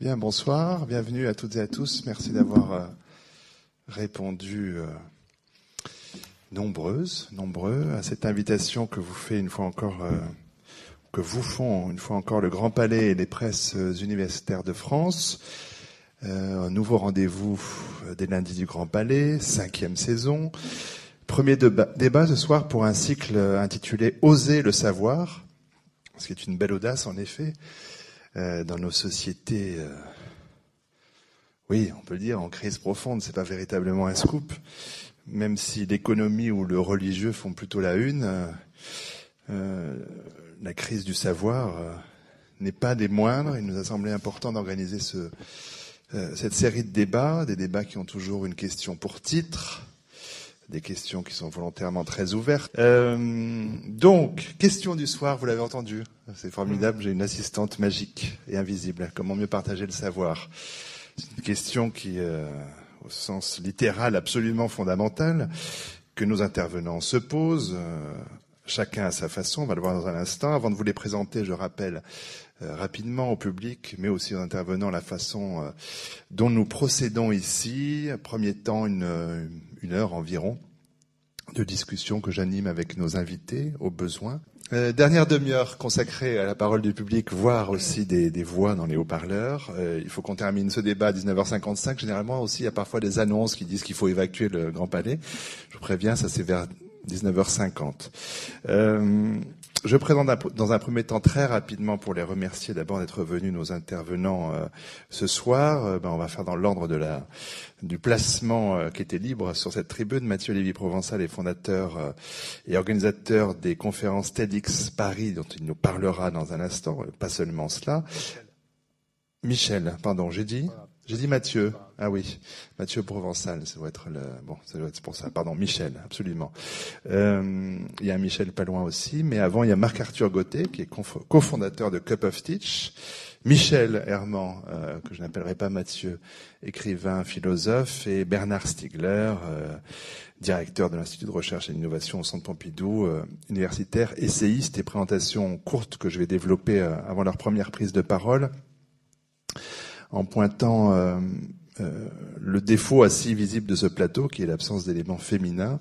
Bien, bonsoir, bienvenue à toutes et à tous. Merci d'avoir euh, répondu euh, nombreuses, nombreux à cette invitation que vous fait une fois encore, euh, que vous font une fois encore le Grand Palais et les presses universitaires de France. un nouveau rendez-vous des lundis du Grand Palais, cinquième saison. Premier débat ce soir pour un cycle intitulé Oser le savoir, ce qui est une belle audace en effet. Euh, dans nos sociétés, euh, oui, on peut le dire, en crise profonde, c'est pas véritablement un scoop, même si l'économie ou le religieux font plutôt la une. Euh, la crise du savoir n'est pas des moindres. Il nous a semblé important d'organiser ce, cette série de débats, des débats qui ont toujours une question pour titre, des questions qui sont volontairement très ouvertes. Euh, donc, question du soir, vous l'avez entendu, c'est formidable, j'ai une assistante magique et invisible. Comment mieux partager le savoir? C'est une question qui, euh, au sens littéral, absolument fondamentale, que nos intervenants se posent, euh, chacun à sa façon, on va le voir dans un instant. Avant de vous les présenter, je rappelle euh, rapidement au public, mais aussi aux intervenants, la façon euh, dont nous procédons ici. Premier temps, une, euh, une heure environ de discussion que j'anime avec nos invités, au besoin. Euh, dernière demi-heure consacrée à la parole du public, voire aussi des, des voix dans les haut-parleurs. Euh, il faut qu'on termine ce débat à 19h55. Généralement aussi, il y a parfois des annonces qui disent qu'il faut évacuer le Grand Palais. Je vous préviens, ça c'est vers 19h50. Euh, je présente dans un premier temps très rapidement pour les remercier d'abord d'être venus nos intervenants euh, ce soir. Euh, ben, on va faire dans l'ordre de la du placement euh, qui était libre sur cette tribune. Mathieu Lévy-Provençal est fondateur et organisateur des conférences TEDx Paris dont il nous parlera dans un instant. Pas seulement cela. Michel, pardon, j'ai dit. J'ai dit Mathieu. Ah oui, Mathieu Provençal, ça doit être le bon, ça doit être pour ça. Pardon, Michel, absolument. Euh, il y a Michel pas loin aussi, mais avant il y a Marc Arthur Gauthier qui est cofondateur de Cup of Teach. Michel Herman, euh, que je n'appellerai pas Mathieu, écrivain, philosophe, et Bernard Stiegler, euh, directeur de l'Institut de recherche et d'innovation au Centre Pompidou, euh, universitaire, essayiste et présentation courte que je vais développer avant leur première prise de parole en pointant euh, euh, le défaut assez visible de ce plateau, qui est l'absence d'éléments féminins.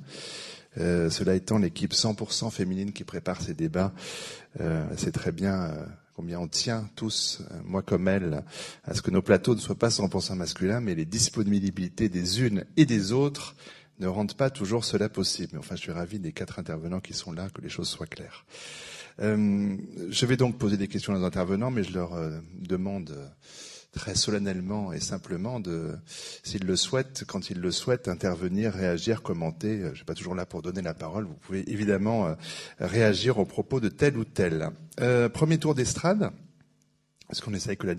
Euh, cela étant, l'équipe 100% féminine qui prépare ces débats c'est très bien combien on tient tous, moi comme elle, à ce que nos plateaux ne soient pas 100% masculins, mais les disponibilités des unes et des autres ne rendent pas toujours cela possible. Enfin, je suis ravi des quatre intervenants qui sont là, que les choses soient claires. je vais donc poser des questions aux intervenants, mais je leur demande très solennellement et simplement de, s'ils le souhaitent, quand ils le souhaitent, intervenir, réagir, commenter. Je ne suis pas toujours là pour donner la parole. Vous pouvez évidemment euh, réagir aux propos de tel ou tel. Euh, premier tour d'estrade. Est-ce qu'on essaye que la,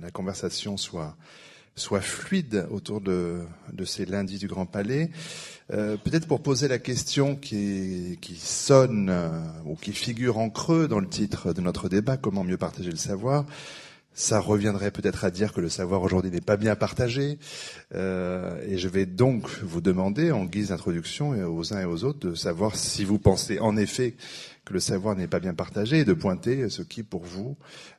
la, conversation soit soit fluide autour de, de ces lundis du Grand Palais. Euh, Peut-être pour poser la question qui, qui sonne euh, ou qui figure en creux dans le titre de notre débat, comment mieux partager le savoir. Ça reviendrait peut-être à dire que le savoir aujourd'hui n'est pas bien partagé. Euh, et je vais donc vous demander, en guise d'introduction aux uns et aux autres, de savoir si vous pensez en effet le savoir n'est pas bien partagé et de pointer ce qui, pour vous,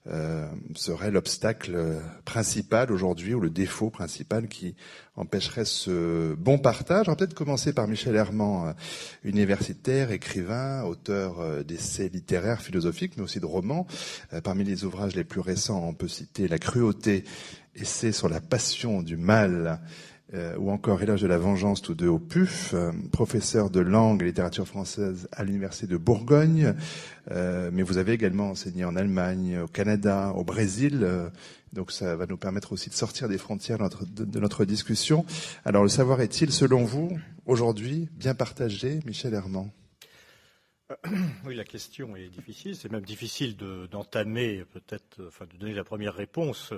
euh, serait l'obstacle principal aujourd'hui ou le défaut principal qui empêcherait ce bon partage. On va peut-être commencer par Michel Herman, euh, universitaire, écrivain, auteur euh, d'essais littéraires, philosophiques, mais aussi de romans. Parmi les ouvrages les plus récents, on peut citer La cruauté, essai sur la passion du mal euh, ou encore Élage de la vengeance, tous deux au PUF, euh, professeur de langue et littérature française à l'université de Bourgogne, euh, mais vous avez également enseigné en Allemagne, au Canada, au Brésil, donc ça va nous permettre aussi de sortir des frontières de notre, de, notre discussion. Alors le savoir est-il, selon vous, aujourd'hui bien partagé, Michel Herman? Oui, la question est difficile. C'est même difficile d'entamer, peut-être, enfin, de donner la première réponse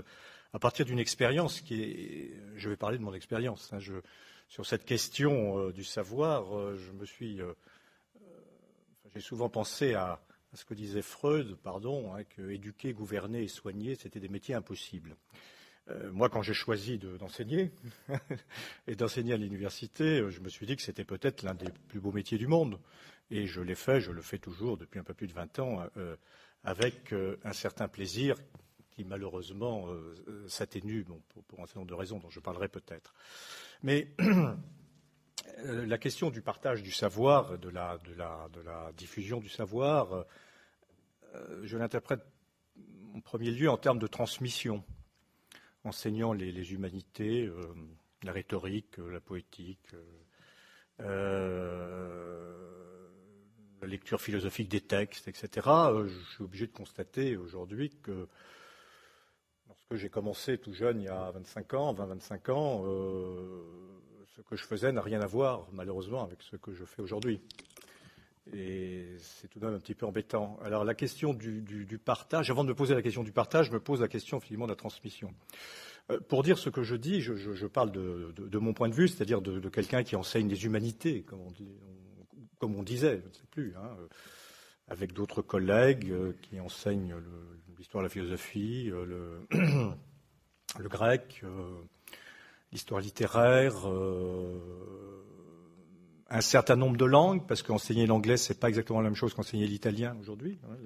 à partir d'une expérience qui est, je vais parler de mon expérience. Hein, sur cette question euh, du savoir, euh, euh, j'ai souvent pensé à, à, ce que disait Freud, pardon, hein, que éduquer, gouverner et soigner, c'était des métiers impossibles. moi, quand j'ai choisi d'enseigner et d'enseigner à l'université, je me suis dit que c'était peut-être l'un des plus beaux métiers du monde. Et je l'ai fait, je le fais toujours depuis un peu plus de 20 ans, avec un certain plaisir qui malheureusement s'atténue pour, un certain nombre de raisons dont je parlerai peut-être. Mais la question du partage du savoir, de la, diffusion du savoir, je l'interprète en premier lieu en termes de transmission, enseignant les, humanités, euh, la rhétorique, euh, la poétique, euh, la lecture philosophique des textes, etc. je suis obligé de constater aujourd'hui que lorsque j'ai commencé tout jeune, il y a 25 ans, 20-25 ans, ce que je faisais n'a rien à voir, malheureusement, avec ce que je fais aujourd'hui. Et c'est tout de même un petit peu embêtant. Alors la question du, partage, avant de me poser la question du partage, je me pose la question finalement de la transmission. Euh, pour dire ce que je dis, je, parle de, mon point de vue, c'est-à-dire de, quelqu'un qui enseigne les humanités, comme on, comme on disait, je ne sais plus, hein, euh, avec d'autres collègues euh, qui enseignent l'histoire de la philosophie, le, le, grec, l'histoire littéraire un certain nombre de langues, parce qu'enseigner l'anglais, c'est pas exactement la même chose qu'enseigner l'italien aujourd'hui. Hein,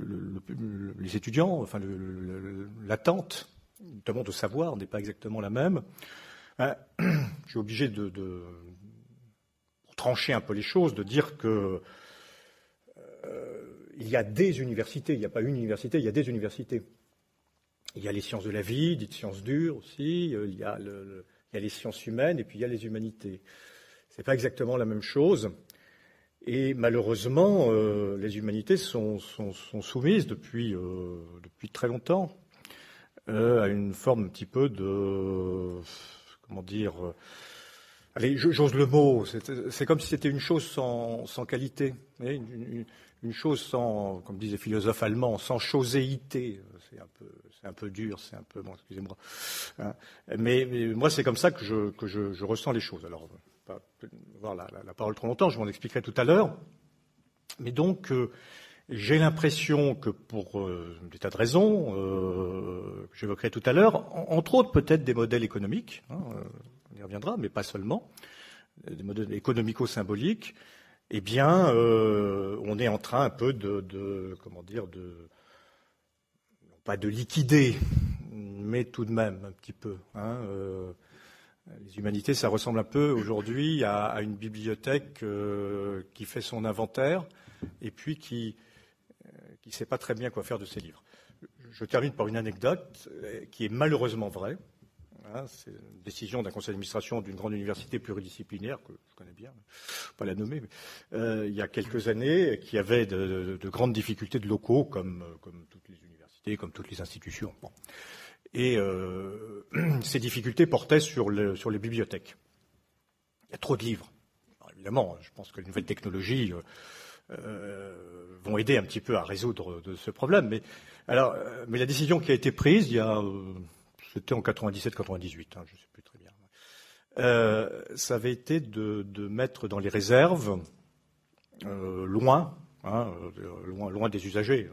les étudiants, enfin, l'attente, notamment de savoir, n'est pas exactement la même. Je suis obligé de, pour trancher un peu les choses, de dire que euh, il y a des universités, il n'y a pas une université, il y a des universités. Il y a les sciences de la vie, dites sciences dures aussi, il y a, il y a les sciences humaines et puis il y a les humanités. Ce n'est pas exactement la même chose. Et malheureusement, euh, les humanités sont, soumises depuis, euh, depuis, très longtemps euh, à une forme un petit peu de. Comment dire Allez, j'ose le mot. C'est comme si c'était une chose sans, qualité. Chose sans, comme disent les philosophes allemands, sans choséité. C'est un peu, un peu dur, c'est un peu, bon, excusez-moi. Hein. mais, moi, c'est comme ça que je, que je, ressens les choses. Alors, pas avoir la, parole trop longtemps, je m'en expliquerai tout à l'heure. Mais donc, euh, j'ai l'impression que pour euh, des tas de raisons euh, que j'évoquerai tout à l'heure, entre autres peut-être des modèles économiques, hein, on y reviendra, mais pas seulement, des modèles économico-symboliques, eh bien, on est en train un peu de, comment dire, de pas de liquider, mais tout de même un petit peu. Hein, les humanités, ça ressemble un peu aujourd'hui à, une bibliothèque euh, qui fait son inventaire et puis qui ne euh, sait pas très bien quoi faire de ses livres. Je termine par une anecdote euh, qui est malheureusement vraie. Hein, c'est une décision d'un conseil d'administration d'une grande université pluridisciplinaire que je connais bien, pas la nommer, mais il y a quelques années, qui avait de, grandes difficultés de locaux, comme, comme, toutes les universités, comme toutes les institutions. Et euh, ces difficultés portaient sur, les bibliothèques. Il y a trop de livres. évidemment, je pense que les nouvelles technologies euh, euh, vont aider un petit peu à résoudre ce problème. Mais la décision qui a été prise, il y a, c'était en 97-98, hein, je ne sais plus très bien. ça avait été de, mettre dans les réserves, loin, hein, loin, loin des usagers,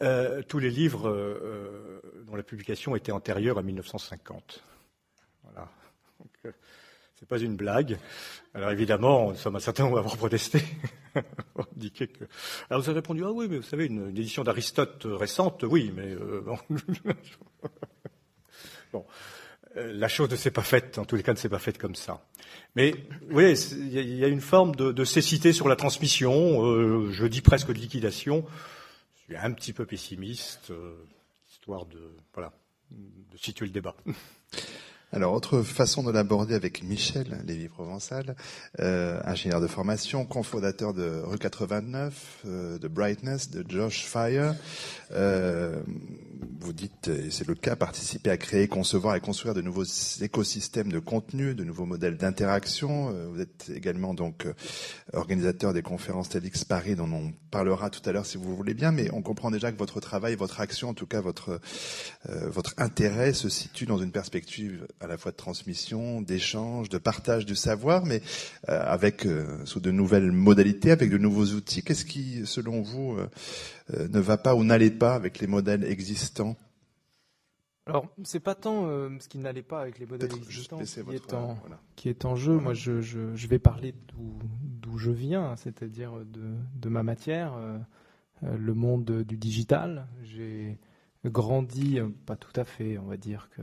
euh, tous les livres euh, euh, dont la publication était antérieure à 1950. Voilà. Donc, c'est pas une blague. Alors évidemment, nous sommes un certain nombre à avoir protesté. Alors vous avez répondu ah oui, mais vous savez une, édition d'Aristote récente, oui, mais. bon. La chose ne s'est pas faite, en tous les cas, ne s'est pas faite comme ça. Mais oui, il y, a une forme de, cécité sur la transmission, je dis presque de liquidation suis un petit peu pessimiste, euh, histoire de, voilà, de situer le débat. Alors, autre façon de l'aborder avec Michel Lévy-Provençal, euh, ingénieur de formation, cofondateur de Rue 89, euh, de Brightness, de Josh Fire. Euh, vous dites, et c'est le cas, participer à créer, concevoir et construire de nouveaux écosystèmes de contenu, de nouveaux modèles d'interaction. Euh, vous êtes également donc organisateur des conférences TEDx Paris, dont on parlera tout à l'heure si vous voulez bien, mais on comprend déjà que votre travail, votre action, en tout cas votre votre intérêt, se situe dans une perspective à la fois de transmission, d'échange, de partage du savoir, mais euh, avec euh, sous de nouvelles modalités, avec de nouveaux outils. Qu'est-ce qui, selon vous, euh, ne va pas ou n'allait pas avec les modèles existants? Alors, c'est pas tant ce qui n'allait pas avec les modèles existants qui, est en, qui, est en, jeu. Moi, je, je, je vais parler d'où je viens, c'est-à-dire de, de, ma matière, le monde du digital. J'ai grandi, pas tout à fait, on va dire que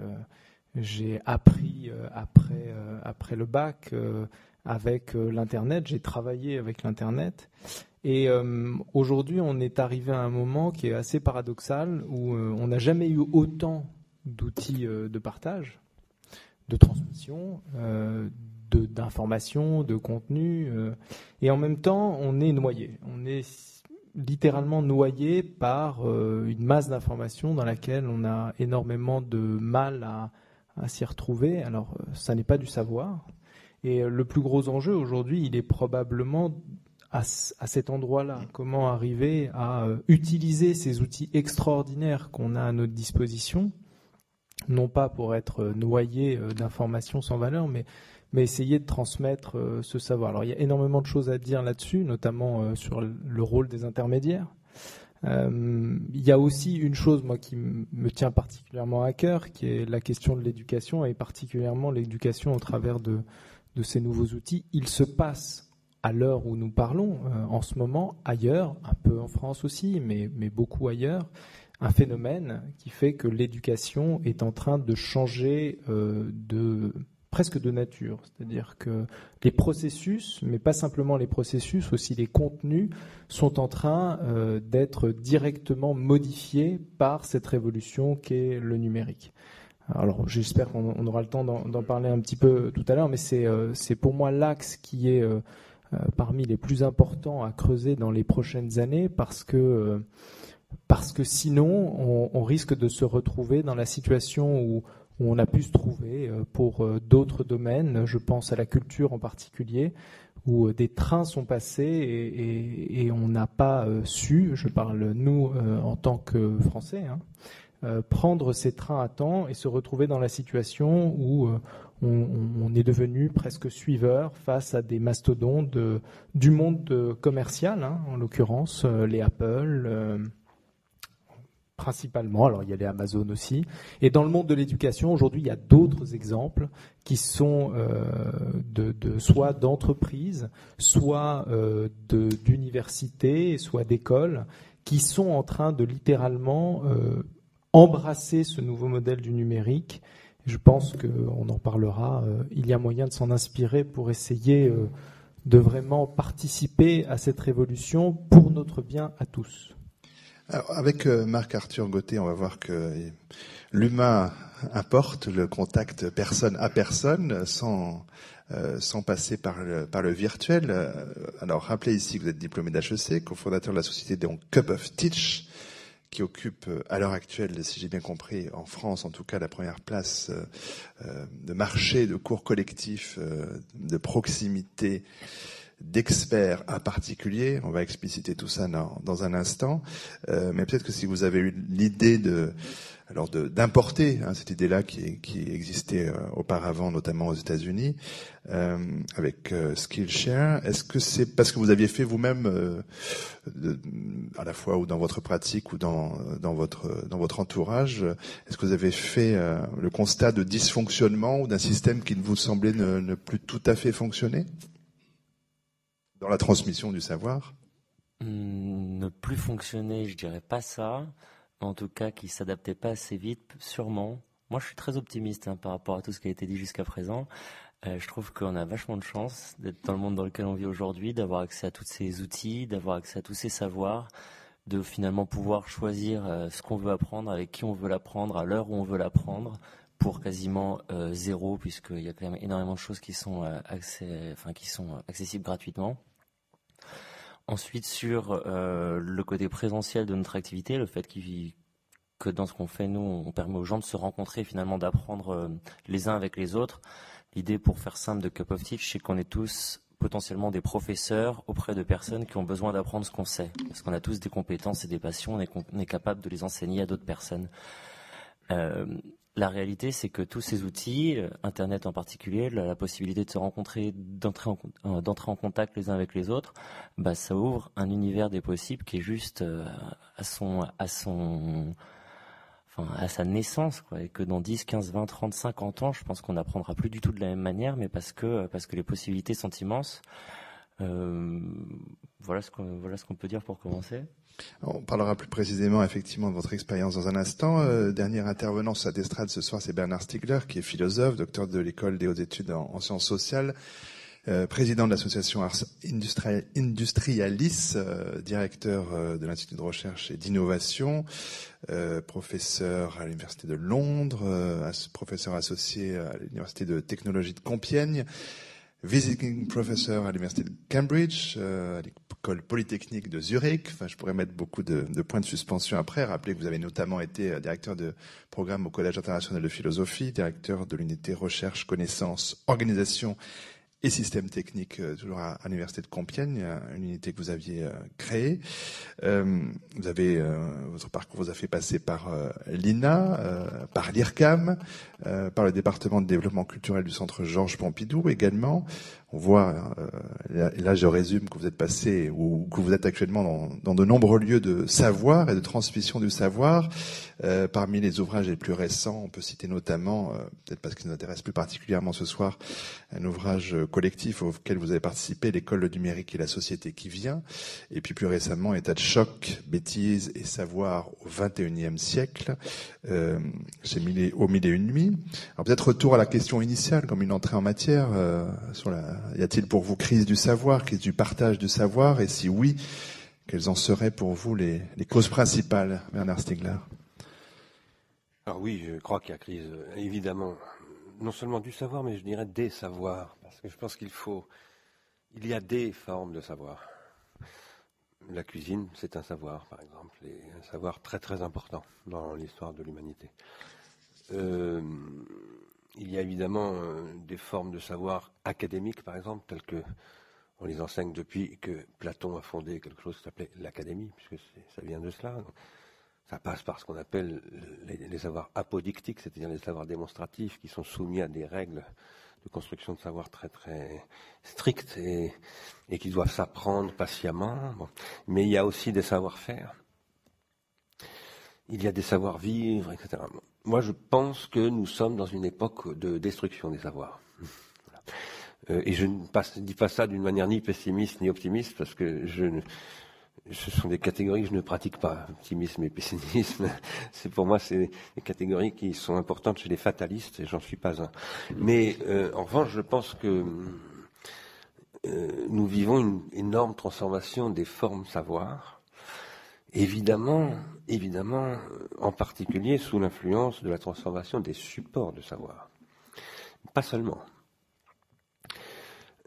j'ai appris après, après le bac avec l'Internet, j'ai travaillé avec l'Internet. Et aujourd'hui, on est arrivé à un moment qui est assez paradoxal où on n'a jamais eu autant d'outils de partage, de transmission, d'informations, de, contenu, euh, et en même temps, on est noyé. On est littéralement noyé par euh, une masse d'informations dans laquelle on a énormément de mal à, s'y retrouver. Alors, euh, ça n'est pas du savoir. Et le plus gros enjeu aujourd'hui, il est probablement à, à cet endroit-là. Comment arriver à utiliser ces outils extraordinaires qu'on a à notre disposition, non pas pour être noyé d'informations sans valeur, mais essayer de transmettre euh, ce savoir. Alors il y a énormément de choses à dire là-dessus, notamment euh, sur le rôle des intermédiaires. Euh, il y a aussi une chose, moi, qui me tient particulièrement à cœur, qui est la question de l'éducation, et particulièrement l'éducation au travers de, de, ces nouveaux outils. Il se passe, à l'heure où nous parlons, en ce moment, ailleurs, un peu en France aussi, mais, mais beaucoup ailleurs, un phénomène qui fait que l'éducation est en train de changer de presque de nature. C'est-à-dire que les processus, mais pas simplement les processus, aussi les contenus, sont en train euh, d'être directement modifiés par cette révolution qu'est le numérique. Alors j'espère qu'on aura le temps d'en parler un petit peu tout à l'heure, mais c'est euh, pour moi l'axe qui est euh, parmi les plus importants à creuser dans les prochaines années parce que parce que sinon on, on, risque de se retrouver dans la situation où où on a pu se trouver euh, pour euh, d'autres domaines, je pense à la culture en particulier, où euh, des trains sont passés et, on n'a pas su, je parle nous en tant que Français, hein, prendre ces trains à temps et se retrouver dans la situation où on, est devenu presque suiveur face à des mastodontes du monde commercial, hein, en l'occurrence les Apple principalement. Alors il y a les Amazon aussi. Et dans le monde de l'éducation, aujourd'hui, il y a d'autres exemples qui sont euh, de, soit d'entreprises, soit euh, d'universités, soit d'écoles, qui sont en train de littéralement euh, embrasser ce nouveau modèle du numérique. Je pense qu'on en parlera. il y a moyen de s'en inspirer pour essayer de vraiment participer à cette révolution pour notre bien à tous avec euh, Marc-Arthur Gauthier, on va voir que l'humain importe le contact personne à personne sans, euh, sans passer par le, par le virtuel. Euh, alors, rappelez ici que vous êtes diplômé d'HEC, cofondateur de la société donc Cup of Teach, qui occupe à l'heure actuelle, si j'ai bien compris, en France en tout cas, la première place de marché de cours collectifs de proximité d'experts à particulier. On va expliciter tout ça dans, un instant. Euh, mais peut-être que si vous avez eu l'idée de alors d'importer hein, cette idée-là qui, qui, existait euh, auparavant, notamment aux États-Unis, euh, avec euh, Skillshare. Est-ce que c'est parce que vous aviez fait vous-même, euh, à la fois ou dans votre pratique ou dans, dans votre dans votre entourage, est-ce que vous avez fait le constat de dysfonctionnement ou d'un système qui ne vous semblait ne plus tout à fait fonctionner? Dans la transmission du savoir hmm, Ne plus fonctionner, je dirais pas ça. En tout cas, qui s'adaptait pas assez vite, sûrement. Moi, je suis très optimiste hein, par rapport à tout ce qui a été dit jusqu'à présent. Euh, je trouve qu'on a vachement de chance d'être dans le monde dans lequel on vit aujourd'hui, d'avoir accès à tous ces outils, d'avoir accès à tous ces savoirs, de finalement pouvoir choisir euh, ce qu'on veut apprendre, avec qui on veut l'apprendre, à l'heure où on veut l'apprendre, pour quasiment euh, zéro, puisqu'il y a quand même énormément de choses qui sont, euh, enfin, qui sont accessibles gratuitement. Ensuite, sur euh, le côté présentiel de notre activité, le fait que dans ce qu'on fait, nous, on permet aux gens de se rencontrer finalement d'apprendre les uns avec les autres. L'idée, pour faire simple, de Cup of Teach, c'est qu'on est tous potentiellement des professeurs auprès de personnes qui ont besoin d'apprendre ce qu'on sait. Parce qu'on a tous des compétences et des passions, on est, est capable de les enseigner à d'autres personnes. Euh, la réalité, c'est que tous ces outils, euh, Internet en particulier, la, possibilité de se rencontrer, d'entrer en, euh, d'entrer en contact les uns avec les autres, bah, ça ouvre un univers des possibles qui est juste euh, à son, à son, enfin, à sa naissance, quoi, et que dans 10, 15, 20, 30, 50 ans, je pense qu'on n'apprendra plus du tout de la même manière, mais parce que, parce que les possibilités sont immenses. Voilà ce qu'on peut dire pour commencer. On parlera plus précisément effectivement de votre expérience dans un instant. Euh, dernier intervenant sur cette ce soir, c'est Bernard Stiegler, qui est philosophe, docteur de l'école des hautes études en, sciences sociales, euh, président de l'association Ars Industrialis, euh, directeur euh, de l'Institut de recherche et d'innovation, professeur à l'Université de Londres, professeur associé à l'Université de technologie de Compiègne, visiting professor à l'Université de Cambridge, polytechnique de Zurich. Enfin, je pourrais mettre beaucoup de, points de suspension après. Rappelez que vous avez notamment été directeur de programme au Collège international de philosophie, directeur de l'unité recherche, connaissance, organisation et systèmes techniques, euh, toujours à, l'université de Compiègne, une unité que vous aviez euh, créée. Euh, vous avez votre parcours vous a fait passer par l'INA, par l'IRCAM, par le département de développement culturel du Centre Georges Pompidou également on voit, euh, là je résume que vous êtes passé ou que vous êtes actuellement dans, dans de nombreux lieux de savoir et de transmission du savoir. Euh, parmi les ouvrages les plus récents, on peut citer notamment, euh, peut-être parce qu'il nous intéresse plus particulièrement ce soir, un ouvrage collectif auquel vous avez participé, l'école le numérique et la société qui vient, et puis plus récemment, état de choc, bêtises et savoir au 21e siècle, euh, chez mille au mille et une nuits. Alors peut-être retour à la question initiale, comme une entrée en matière la y a-t-il pour vous crise du savoir, crise du partage du savoir Et si oui, quelles en seraient pour vous les, causes principales, Bernard Stiegler Alors oui, je crois qu'il y a crise, évidemment, non seulement du savoir, mais je dirais des savoirs. Parce que je pense qu'il faut. Il y a des formes de savoir. La cuisine, c'est un savoir, par exemple, et un savoir très très important dans l'histoire de l'humanité. Euh, il y a évidemment euh, des formes de savoir académiques, par exemple, telles que on les enseigne depuis que Platon a fondé quelque chose qui s'appelait l'académie, puisque ça vient de cela. ça passe par ce qu'on appelle les, savoirs apodictiques, c'est-à-dire les savoirs démonstratifs qui sont soumis à des règles de construction de savoir très très strictes et, qui doivent s'apprendre patiemment. Mais il y a aussi des savoir-faire. Il y a des savoir-vivre, etc. Moi, je pense que nous sommes dans une époque de destruction des savoirs. Euh, et je ne dis pas ça d'une manière ni pessimiste ni optimiste, parce que je ce sont des catégories que je ne pratique pas, optimisme et pessimisme. C'est pour moi, c'est des catégories qui sont importantes chez les fatalistes, et j'en suis pas un. Mais euh, en revanche, je pense que euh, nous vivons une énorme transformation des formes savoir Évidemment, évidemment, en particulier sous l'influence de la transformation des supports de savoir. Pas seulement.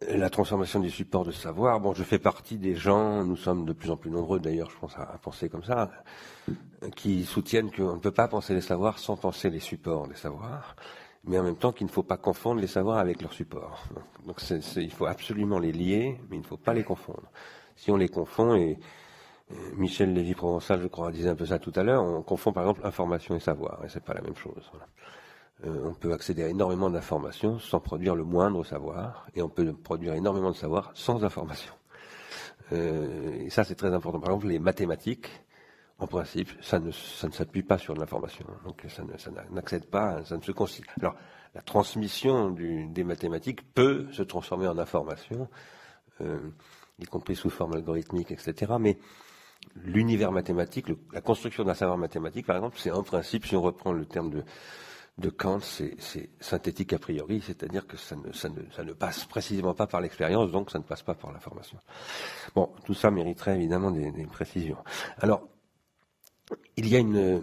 La transformation des supports de savoir, bon, je fais partie des gens, nous sommes de plus en plus nombreux d'ailleurs, je pense à, penser comme ça, qui soutiennent qu'on ne peut pas penser les savoirs sans penser les supports des savoirs, mais en même temps qu'il ne faut pas confondre les savoirs avec leurs supports. Donc il faut absolument les lier, mais il ne faut pas les confondre. Si on les confond, et Michel Lévy-Provençal, je crois, disait un peu ça tout à l'heure. On confond par exemple information et savoir, et c'est pas la même chose. Euh, on peut accéder à énormément d'informations sans produire le moindre savoir, et on peut produire énormément de savoir sans information. Euh, et ça, c'est très important. Par exemple, les mathématiques, en principe, ça ne, s'appuie pas sur l'information. Donc, ça, n'accède pas, ça ne se considère. Alors, la transmission des mathématiques peut se transformer en information, euh, y compris sous forme algorithmique, etc. Mais l'univers mathématique, la construction d'un savoir mathématique, par exemple, c'est un principe, si on reprend le terme de, Kant, c'est synthétique a priori, c'est-à-dire que ça ne, passe précisément pas par l'expérience, donc ça ne passe pas par l'information. Bon, tout ça mériterait évidemment des, des, précisions. Alors, il y a une,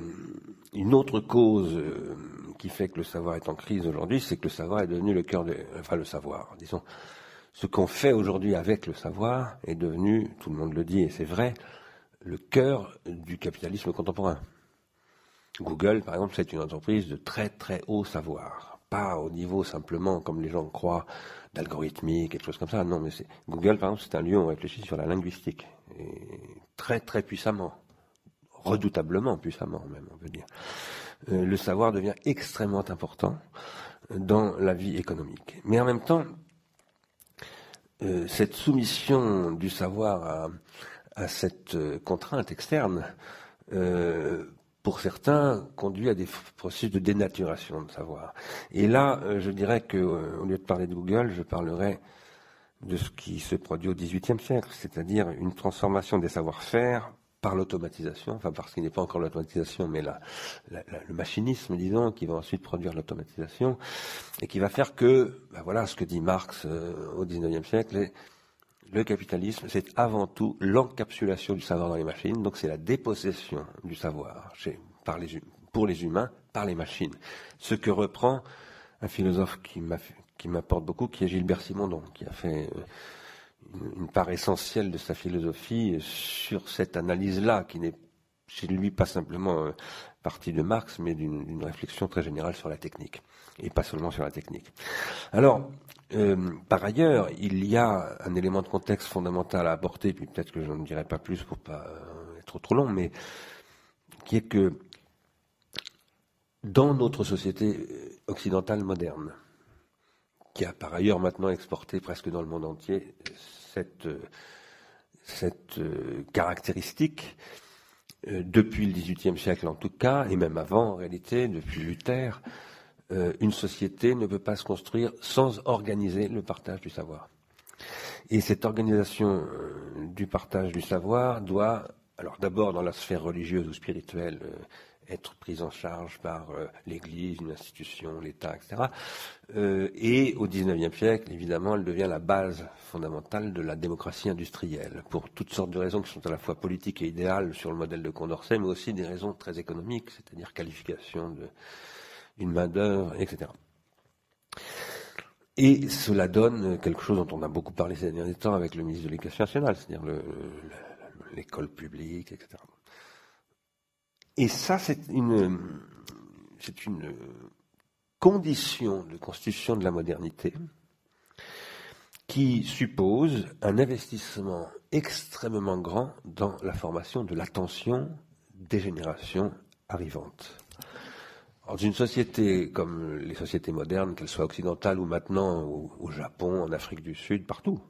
une autre cause euh, qui fait que le savoir est en crise aujourd'hui, c'est que le savoir est devenu le cœur de, enfin le savoir, disons, ce qu'on fait aujourd'hui avec le savoir est devenu, tout le monde le dit et c'est vrai, le cœur du capitalisme contemporain. Google, par exemple, c'est une entreprise de très très haut savoir. Pas au niveau simplement, comme les gens croient, d'algorithmique, quelque chose comme ça. Non, mais c'est Google, par exemple, c'est un lieu où on réfléchit sur la linguistique. Et très très puissamment. Redoutablement puissamment, même, on peut dire. Euh, le savoir devient extrêmement important dans la vie économique. Mais en même temps, euh, cette soumission du savoir à, à cette euh, contrainte externe, euh, pour certains, conduit à des processus de dénaturation de savoir. Et là, euh, je dirais que, au lieu de parler de Google, je parlerai de ce qui se produit au XVIIIe siècle, c'est-à-dire une transformation des savoir-faire par l'automatisation, enfin parce qu'il n'est pas encore l'automatisation, mais la, le machinisme, disons, qui va ensuite produire l'automatisation, et qui va faire que, ben voilà ce que dit Marx au XIXe siècle, le capitalisme, c'est avant tout l'encapsulation du savoir dans les machines, donc c'est la dépossession du savoir chez, par les, pour les humains par les machines. Ce que reprend un philosophe qui m'apporte beaucoup, qui est Gilbert Simondon, qui a fait euh, une part essentielle de sa philosophie sur cette analyse-là, qui n'est chez lui pas simplement euh, partie de Marx, mais d'une réflexion très générale sur la technique, et pas seulement sur la technique. Alors, euh, par ailleurs, il y a un élément de contexte fondamental à apporter, puis peut-être que je n'en dirai pas plus pour pas euh, être trop long, mais qui est que dans notre société occidentale moderne, qui a par ailleurs maintenant exporté presque dans le monde entier cette, cette euh, caractéristique euh, depuis le XVIIIe siècle en tout cas, et même avant en réalité, depuis Luther, euh, une société ne peut pas se construire sans organiser le partage du savoir. Et cette organisation du partage du savoir doit, alors d'abord dans la sphère religieuse ou spirituelle, être prise en charge par euh, l'Église, une institution, l'État, etc. Euh, et au XIXe siècle, évidemment, elle devient la base fondamentale de la démocratie industrielle, pour toutes sortes de raisons qui sont à la fois politiques et idéales sur le modèle de Condorcet, mais aussi des raisons très économiques, c'est-à-dire qualification d'une main-d'œuvre, etc. Et cela donne quelque chose dont on a beaucoup parlé ces derniers temps avec le ministre de l'Éducation nationale, c'est-à-dire l'école publique, etc. Et ça, c'est une, c'est une condition de constitution de la modernité qui suppose un investissement extrêmement grand dans la formation de l'attention des générations arrivantes. Dans une société comme les sociétés modernes, qu'elles soient occidentales ou maintenant au Japon, en Afrique du Sud, partout,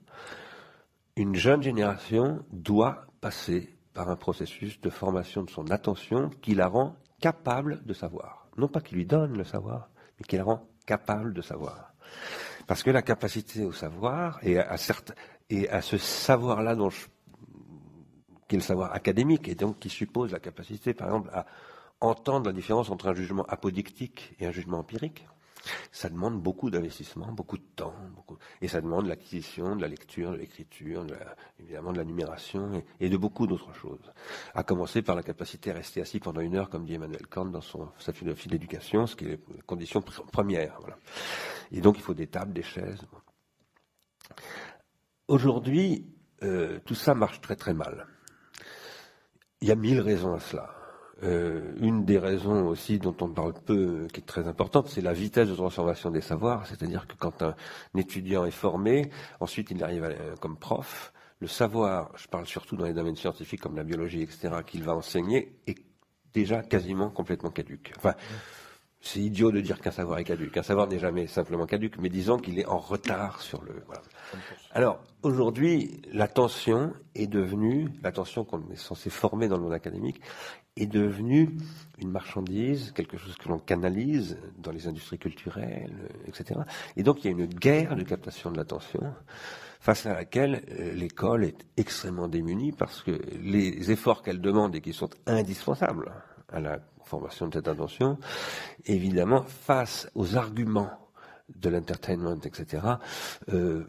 une jeune génération doit passer par un processus de formation de son attention qui la rend capable de savoir. Non pas qui lui donne le savoir, mais qui la rend capable de savoir. Parce que la capacité au savoir et à, ce savoir-là qui est le savoir académique et donc qui suppose la capacité, par exemple, à entendre la différence entre un jugement apodictique et un jugement empirique, ça demande beaucoup d'investissement, beaucoup de temps, et ça demande l'acquisition de la lecture, de l'écriture, évidemment de la numération et, de beaucoup d'autres choses. À commencer par la capacité à rester assis pendant une heure, comme dit Emmanuel Kant dans sa philosophie d'éducation, ce qui est la condition première. Et donc il faut des tables, des chaises. Aujourd'hui, euh, tout ça marche très très mal. Il y a mille raisons à cela. Euh, une des raisons aussi dont on parle peu, qui est très importante, c'est la vitesse de transformation des savoirs. C'est-à-dire que quand un, étudiant est formé, ensuite il arrive comme prof, le savoir, je parle surtout dans les domaines scientifiques comme la biologie, etc., qu'il va enseigner, est déjà quasiment complètement caduque. Enfin, c'est idiot de dire qu'un savoir est caduque. Un savoir n'est jamais simplement caduque, mais disons qu'il est en retard sur le. Voilà. Alors, aujourd'hui, l'attention est devenue, l'attention qu'on est censé former dans le monde académique, est devenue une marchandise, quelque chose que l'on canalise dans les industries culturelles, etc. Et donc, il y a une guerre de captation de l'attention face à laquelle euh, l'école est extrêmement démunie parce que les efforts qu'elle demande et qui sont indispensables à la formation de cette attention, évidemment, face aux arguments de l'entertainment, etc., euh,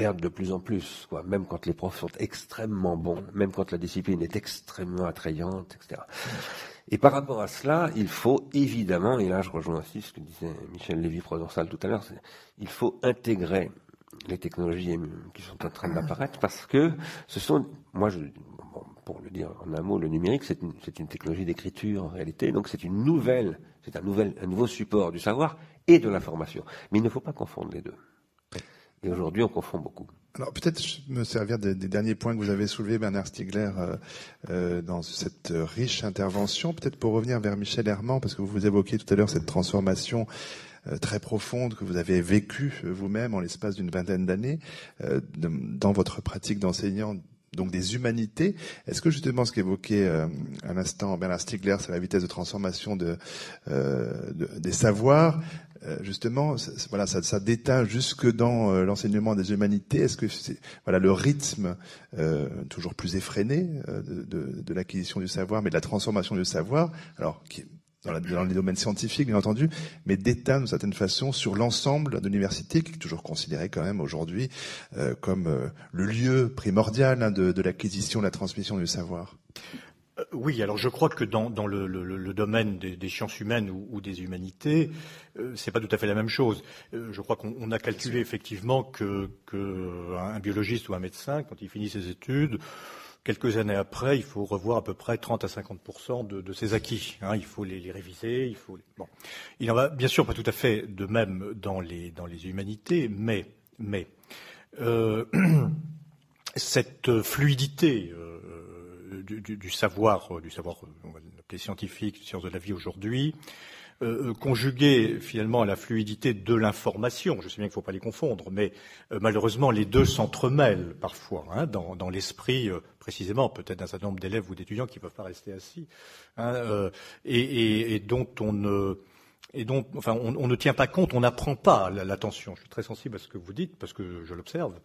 de plus en plus, quoi. même quand les profs sont extrêmement bons, même quand la discipline est extrêmement attrayante, etc. Et par rapport à cela, il faut évidemment, et là je rejoins aussi ce que disait Michel Lévy-Provençal tout à l'heure, il faut intégrer les technologies qui sont en train d'apparaître parce que ce sont, moi je, pour le dire en un mot, le numérique c'est une, une, technologie d'écriture en réalité, donc c'est une nouvelle, c'est un, nouvel, un nouveau support du savoir et de l'information. Mais il ne faut pas confondre les deux. Et aujourd'hui, on confond beaucoup. Alors peut-être me servir des, derniers points que vous avez soulevés, Bernard Stiegler, euh, euh, dans cette riche intervention. Peut-être pour revenir vers Michel Herman, parce que vous évoquiez tout à l'heure cette transformation euh, très profonde que vous avez vécue vous-même en l'espace d'une vingtaine d'années dans votre pratique d'enseignant donc des humanités. Est-ce que justement ce qu'évoquait euh, à l'instant Bernard Stiegler, c'est la vitesse de transformation euh, des savoirs, euh, justement, voilà, ça, ça déteint jusque dans euh, l'enseignement des humanités. Est-ce que c'est voilà le rythme toujours plus effréné de, de, de l'acquisition du savoir, mais de la transformation du savoir, alors qui dans, dans, les domaines scientifiques, bien entendu, mais d'état d'une certaine façon sur l'ensemble de l'université, qui est toujours considéré quand même aujourd'hui euh, comme euh, le lieu primordial hein, de, de l'acquisition, de la transmission du savoir. Euh, oui, alors je crois que dans, dans le, le, le, domaine des, des, sciences humaines ou, ou des humanités, euh, c'est pas tout à fait la même chose. Euh, je crois qu'on a calculé effectivement que, que un biologiste ou un médecin, quand il finit ses études, Quelques années après, il faut revoir à peu près 30 à 50 de, de ses acquis. Hein. il faut les, réviser. Il faut. Il en va bien sûr pas tout à fait de même dans les dans les humanités, mais mais euh, cette fluidité euh, du, savoir, du savoir, on va scientifique, sciences de la vie aujourd'hui, euh, conjugué finalement à la fluidité de l'information. Je sais bien qu'il ne faut pas les confondre, mais euh, malheureusement les deux s'entremêlent parfois hein, dans, l'esprit euh, précisément, peut-être d'un certain nombre d'élèves ou d'étudiants qui ne peuvent pas rester assis, hein, euh, et, dont on ne et donc, enfin, on, on, ne tient pas compte, on n'apprend pas l'attention. Je suis très sensible à ce que vous dites parce que je l'observe,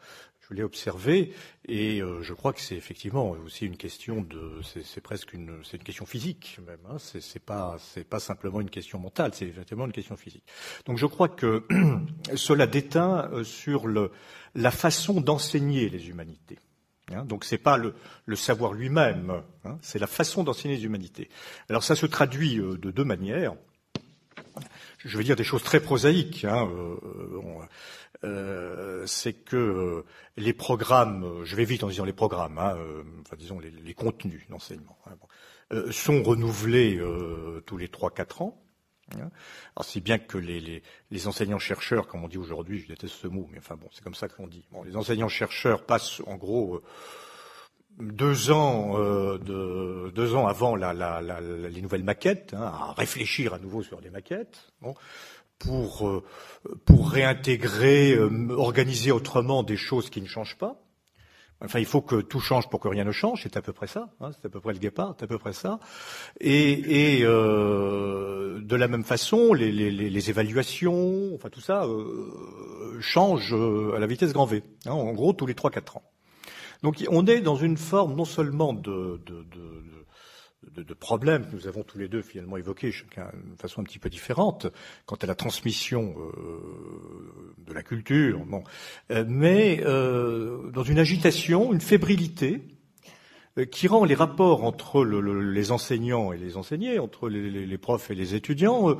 je l'ai observé, et euh, je crois que c'est effectivement aussi une question de, c'est presque une, c'est une question physique même. Hein, c'est pas, c'est pas simplement une question mentale, c'est effectivement une question physique. Donc, je crois que cela déteint euh, sur le, la façon d'enseigner les humanités. Hein, donc c'est pas le, le savoir lui-même, hein, c'est la façon d'enseigner les humanités. Alors ça se traduit euh, de deux manières je vais dire des choses très prosaïques. Hein, euh, euh, c'est que euh, les programmes, je vais vite en disant les programmes, hein, euh, enfin disons les, les contenus d'enseignement, hein, bon, sont renouvelés tous les trois quatre ans. Hein. Alors si bien que les, les, les enseignants-chercheurs, comme on dit aujourd'hui, je déteste ce mot, mais enfin bon, c'est comme ça qu'on dit. Bon, les enseignants-chercheurs passent en gros deux ans, euh, de, deux ans avant la, la, la, les nouvelles maquettes, hein, à réfléchir à nouveau sur les maquettes, bon, pour, euh, pour réintégrer, euh, organiser autrement des choses qui ne changent pas. Enfin, il faut que tout change pour que rien ne change. C'est à peu près ça. Hein, c'est à peu près le guépard. C'est à peu près ça. Et, et euh, de la même façon, les, les, les, évaluations, enfin tout ça, euh, change à la vitesse grand V. Hein, en gros, tous les trois quatre ans. Donc on est dans une forme non seulement de, de, de, de problèmes que nous avons tous les deux finalement évoqués, chacun de façon un petit peu différente, quant à la transmission euh, de la culture, bon, euh, mais euh, dans une agitation, une fébrilité euh, qui rend les rapports entre le, le, les enseignants et les enseignés, entre les, les profs et les étudiants, euh,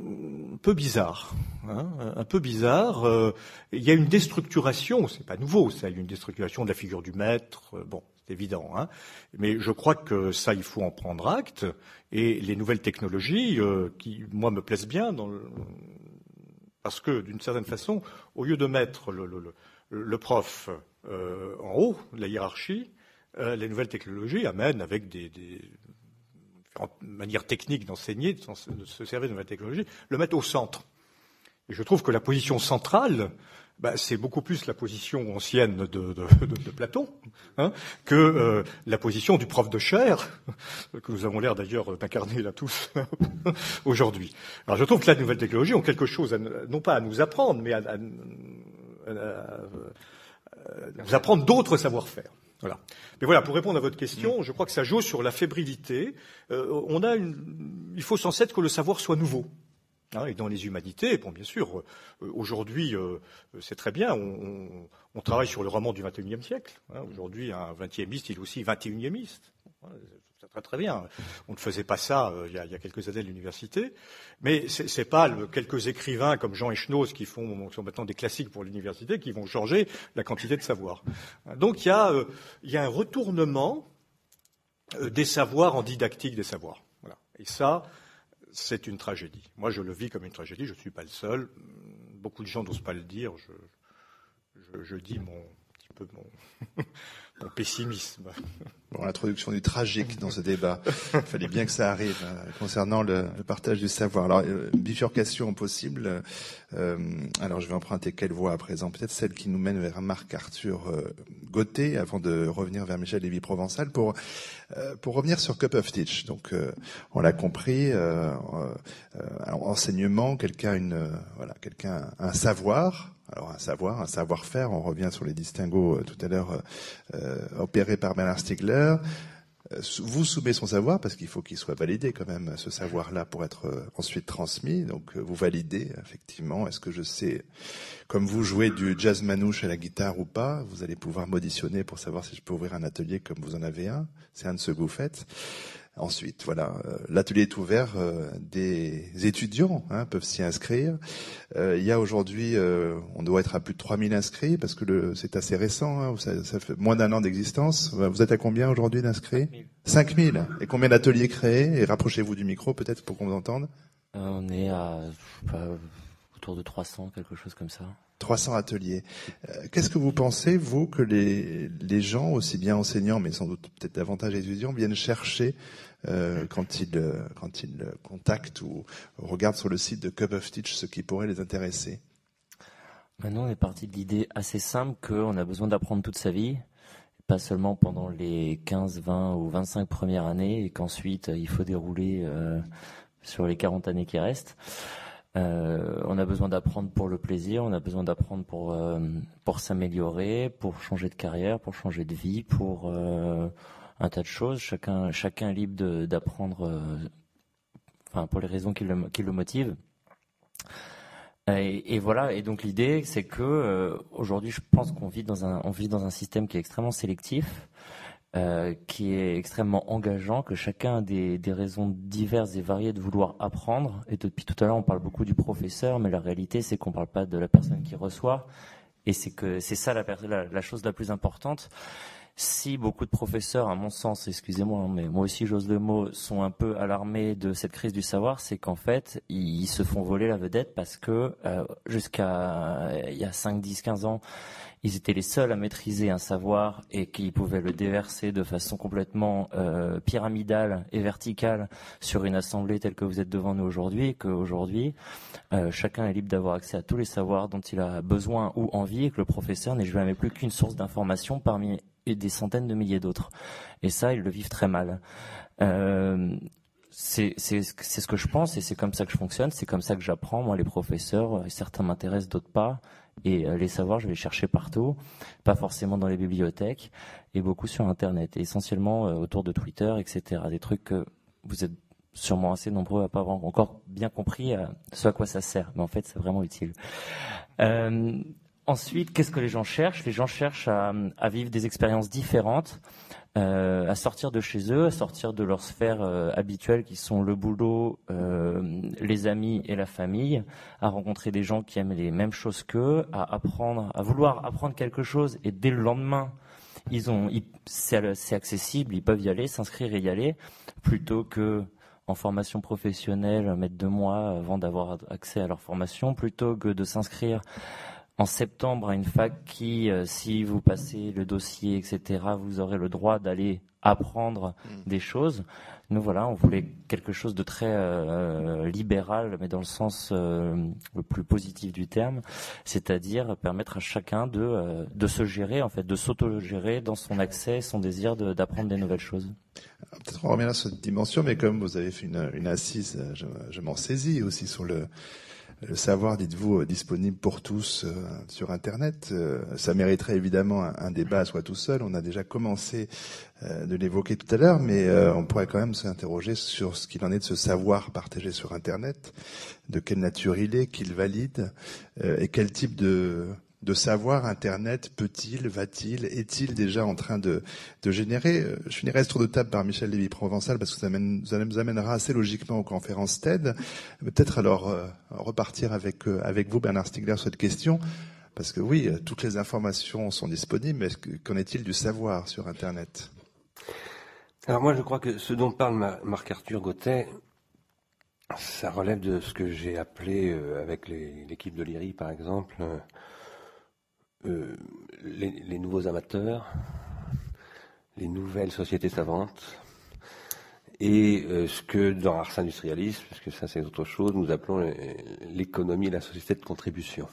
un peu bizarre, hein, un peu bizarre. Euh, il y a une déstructuration, c'est pas nouveau, ça, il y a une déstructuration de la figure du maître. Euh, bon, c'est évident, hein, mais je crois que ça, il faut en prendre acte. Et les nouvelles technologies, euh, qui moi me plaisent bien, parce que d'une certaine façon, au lieu de mettre le, prof en haut la hiérarchie, les nouvelles technologies amènent avec des manière technique d'enseigner, de se servir de la technologie, le mettre au centre. Et je trouve que la position centrale, bah, c'est beaucoup plus la position ancienne de, de, de, de Platon hein, que euh, la position du prof de chair, que nous avons l'air d'ailleurs d'incarner là tous aujourd'hui. Alors je trouve que la nouvelle technologie ont quelque chose, à, non pas à nous apprendre, mais à, à, à nous apprendre d'autres savoir-faire. Mais voilà, pour répondre à votre question, je crois que ça joue sur la fébrilité. Euh, on a une, il faut sans cesse que le savoir soit nouveau. Hein, et dans les humanités, bon, bien sûr, euh, aujourd'hui, euh, c'est très bien. On, travaille sur le roman du XXIe siècle. Hein, aujourd'hui, un XXIe il est aussi XXIe très très bien. On ne faisait pas ça euh, il, y a, quelques années à l'université, mais c'est, c'est pas quelques écrivains comme Jean Echnoz qui font sont maintenant des classiques pour l'université qui vont changer la quantité de savoir. Donc il y a, euh, un retournement euh, des savoirs en didactique des savoirs. Voilà. Et ça, c'est une tragédie. Moi, je le vis comme une tragédie. Je ne suis pas le seul. Beaucoup de gens n'osent pas le dire. Je, je, je dis mon petit peu mon mon pessimisme. Bon, l'introduction du tragique dans ce débat. Il fallait bien que ça arrive euh, concernant le, partage du savoir. Alors, euh, bifurcation possible. Euh, alors, je vais emprunter quelle voie à présent Peut-être celle qui nous mène vers Marc Arthur euh, Gauthier, avant de revenir vers Michel Lévy-Provençal, pour pour revenir sur Cup of Teach. Donc, on l'a compris, enseignement, quelqu'un une voilà, quelqu'un un savoir, alors un savoir, un savoir-faire, on revient sur les distinguos euh, tout à l'heure euh, opérés par Bernard Stiegler. Euh, vous soumez son savoir parce qu'il faut qu'il soit validé quand même, ce savoir-là, pour être ensuite transmis. Donc vous validez effectivement. Est-ce que je sais, comme vous jouez du jazz manouche à la guitare ou pas, vous allez pouvoir m'auditionner pour savoir si je peux ouvrir un atelier comme vous en avez un? C'est un de ceux que vous faites. Ensuite, voilà, euh, l'atelier est ouvert, euh, des étudiants hein, peuvent s'y inscrire. Euh, il y a aujourd'hui, on doit être à plus de 3000 inscrits parce que c'est assez récent, hein, ça, fait moins d'un an d'existence. Vous êtes à combien aujourd'hui d'inscrits 5000. Et combien d'ateliers créés Et rapprochez-vous du micro peut-être pour qu'on vous entende. on est à autour de 300, quelque chose comme ça. 300 ateliers. Qu'est-ce que vous pensez, vous, que les, les gens, aussi bien enseignants, mais sans doute peut-être davantage étudiants, viennent chercher euh, quand ils euh, quand ils contactent ou regardent sur le site de Cup of Teach ce qui pourrait les intéresser Maintenant, on est parti de l'idée assez simple qu'on a besoin d'apprendre toute sa vie, pas seulement pendant les 15, 20 ou 25 premières années, et qu'ensuite il faut dérouler euh, sur les 40 années qui restent. Euh, on a besoin d'apprendre pour le plaisir, on a besoin d'apprendre pour s'améliorer, pour changer de carrière, pour changer de vie, pour un tas de choses. Chacun, chacun est libre d'apprendre, euh, pour les raisons qui le, qui le motivent. Et, voilà. Et donc l'idée, c'est que euh, aujourd'hui, je pense qu'on vit dans un, on vit dans un système qui est extrêmement sélectif. Euh, qui est extrêmement engageant, que chacun a des, des, raisons diverses et variées de vouloir apprendre. Et depuis tout à l'heure, on parle beaucoup du professeur, mais la réalité, c'est qu'on ne parle pas de la personne qui reçoit. Et c'est que c'est ça la, chose la plus importante si beaucoup de professeurs, à mon sens, excusez-moi, hein, mais moi aussi j'ose le mot, sont un peu alarmés de cette crise du savoir, c'est qu'en fait, ils se font voler la vedette parce que euh, jusqu'à il y a 5, 10, 15 ans, ils étaient les seuls à maîtriser un savoir et qu'ils pouvaient le déverser de façon complètement euh, pyramidale et verticale sur une assemblée telle que vous êtes devant nous aujourd'hui, qu'aujourd'hui, euh, chacun est libre d'avoir accès à tous les savoirs dont il a besoin ou envie, et que le professeur n'est jamais plus qu'une source d'information parmi des centaines de milliers d'autres. Et ça, ils le vivent très mal. Euh, c'est ce que je pense et c'est comme ça que je fonctionne, c'est comme ça que j'apprends. Moi, les professeurs, certains m'intéressent, d'autres pas. Et euh, les savoirs, je vais les chercher partout, pas forcément dans les bibliothèques, et beaucoup sur Internet, et essentiellement euh, autour de Twitter, etc. Des trucs que vous êtes sûrement assez nombreux à pas avoir encore bien compris ce à quoi ça sert, mais en fait, c'est vraiment utile. Ensuite, qu'est-ce que les gens cherchent? Les gens cherchent à, vivre des expériences différentes, euh, à sortir de chez eux, à sortir de leur sphère euh, habituelle qui sont le boulot, euh, les amis et la famille, à rencontrer des gens qui aiment les mêmes choses qu'eux, à apprendre, à vouloir apprendre quelque chose et dès le lendemain, ils ont, c'est accessible, ils peuvent y aller, s'inscrire et y aller, plutôt que en formation professionnelle, mettre deux mois avant d'avoir accès à leur formation, plutôt que de s'inscrire en septembre à une fac qui, euh, si vous passez le dossier, etc., vous aurez le droit d'aller apprendre mm. des choses. Nous, voilà, on voulait quelque chose de très euh, libéral, mais dans le sens euh, le plus positif du terme, c'est-à-dire permettre à chacun de, de se gérer, en fait, de s'auto-gérer dans son accès, son désir d'apprendre des nouvelles choses. Peut-être on revient à cette dimension, mais comme vous avez fait une, une assise, je, je m'en saisis aussi sur le le savoir, dites-vous, euh, disponible pour tous euh, sur Internet. Euh, ça mériterait évidemment un, débat soit tout seul. On a déjà commencé de l'évoquer tout à l'heure, mais on pourrait quand même s'interroger sur ce qu'il en est de ce savoir partagé sur Internet, de quelle nature il est, qu'il valide, et quel type de de savoir Internet peut-il, va-t-il, est-il déjà en train de, générer euh, Je finirai ce tour de table par Michel Lévy-Provençal parce que ça, nous amènera assez logiquement aux conférences TED. Peut-être alors euh, repartir avec, euh, avec vous, Bernard Stiegler, sur cette question. Parce que oui, toutes les informations sont disponibles, mais qu'en est-il du savoir sur Internet? Alors moi, je crois que ce dont parle Marc-Arthur Gauthier, ça relève de ce que j'ai appelé, avec l'équipe de l'IRI par exemple, euh, les, nouveaux amateurs, les nouvelles sociétés savantes, et euh, ce que dans Ars Industrialis, puisque ça c'est autre chose, nous appelons l'économie et la société de contribution.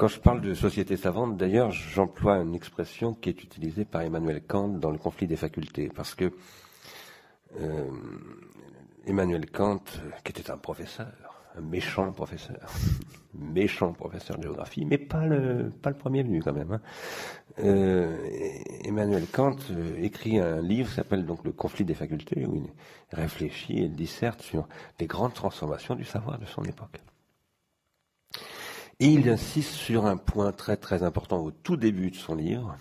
Quand je parle de société savante, d'ailleurs, j'emploie une expression qui est utilisée par Emmanuel Kant dans le conflit des facultés, parce que euh, Emmanuel Kant, qui était un professeur, un méchant professeur, méchant professeur de géographie, mais pas le, pas le premier venu quand même. Hein. Euh, Emmanuel Kant euh, écrit un livre qui s'appelle donc Le conflit des facultés, où il réfléchit et disserte sur les grandes transformations du savoir de son époque. Et il insiste sur un point très très important au tout début de son livre,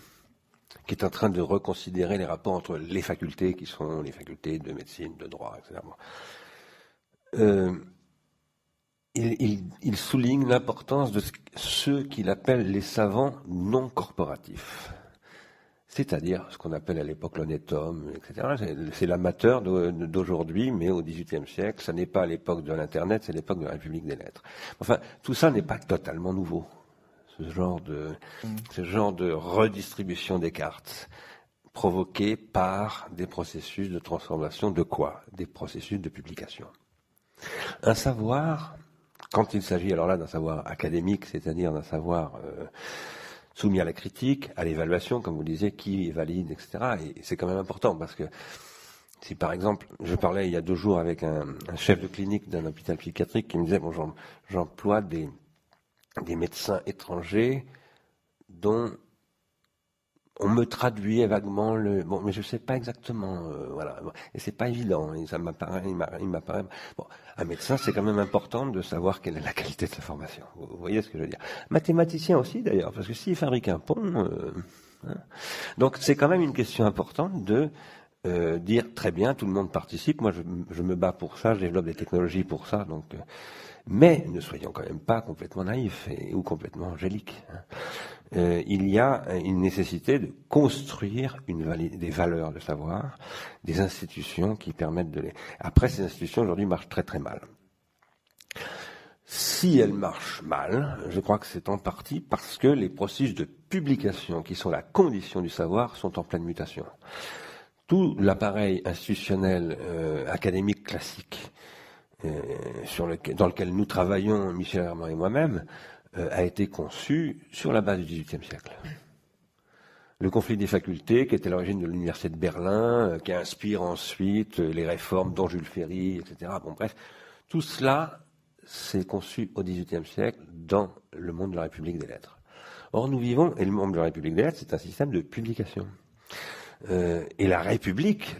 qui est en train de reconsidérer les rapports entre les facultés, qui sont les facultés de médecine, de droit, etc. Euh, il, souligne l'importance de ceux qu'il appelle les savants non corporatifs. C'est-à-dire ce qu'on appelle à l'époque l'honnête homme, etc. C'est l'amateur d'aujourd'hui, mais au XVIIIe siècle, ce n'est pas l'époque de l'Internet, c'est l'époque de la République des lettres. Enfin, tout ça n'est pas totalement nouveau. Ce genre de, redistribution des cartes provoqué par des processus de transformation de quoi? Des processus de publication. Un savoir quand il s'agit alors là d'un savoir académique, c'est-à-dire d'un savoir euh, soumis à la critique, à l'évaluation, comme vous disiez, qui est valide, etc. Et c'est quand même important parce que si par exemple, je parlais il y a deux jours avec un, chef de clinique d'un hôpital psychiatrique qui me disait, bon, j'emploie des, des médecins étrangers dont on me traduit vaguement le bon mais je sais pas exactement euh, voilà. Et c'est pas évident et ça m'apparaît il m'apparaît. Bon un médecin c'est quand même important de savoir quelle est la qualité de sa formation. Vous voyez ce que je veux dire. Mathématicien aussi d'ailleurs parce que s'il fabrique un pont euh, hein. donc c'est quand même une question importante de euh, dire très bien tout le monde participe. Moi je, me bats pour ça je développe des technologies pour ça donc mais ne soyons quand même pas complètement naïfs ou complètement angéliques hein. Euh, il y a une nécessité de construire des valeurs de savoir, des institutions qui permettent de les. Après, ces institutions aujourd'hui marchent très très mal. Si elles marchent mal, je crois que c'est en partie parce que les processus de publication, qui sont la condition du savoir, sont en pleine mutation. Tout l'appareil institutionnel euh, académique classique euh, dans lequel nous travaillons, Michel Herman et moi-même, euh, a été conçu sur la base du XVIIIe siècle. Le conflit des facultés, qui était l'origine de l'université de Berlin, euh, qui inspire ensuite euh, les réformes dont Ferry, etc. Bon, bref, tout cela s'est conçu au XVIIIe siècle dans le monde de la République des lettres. Or, nous vivons, et le monde de la République des lettres, c'est un système de publication. et la République,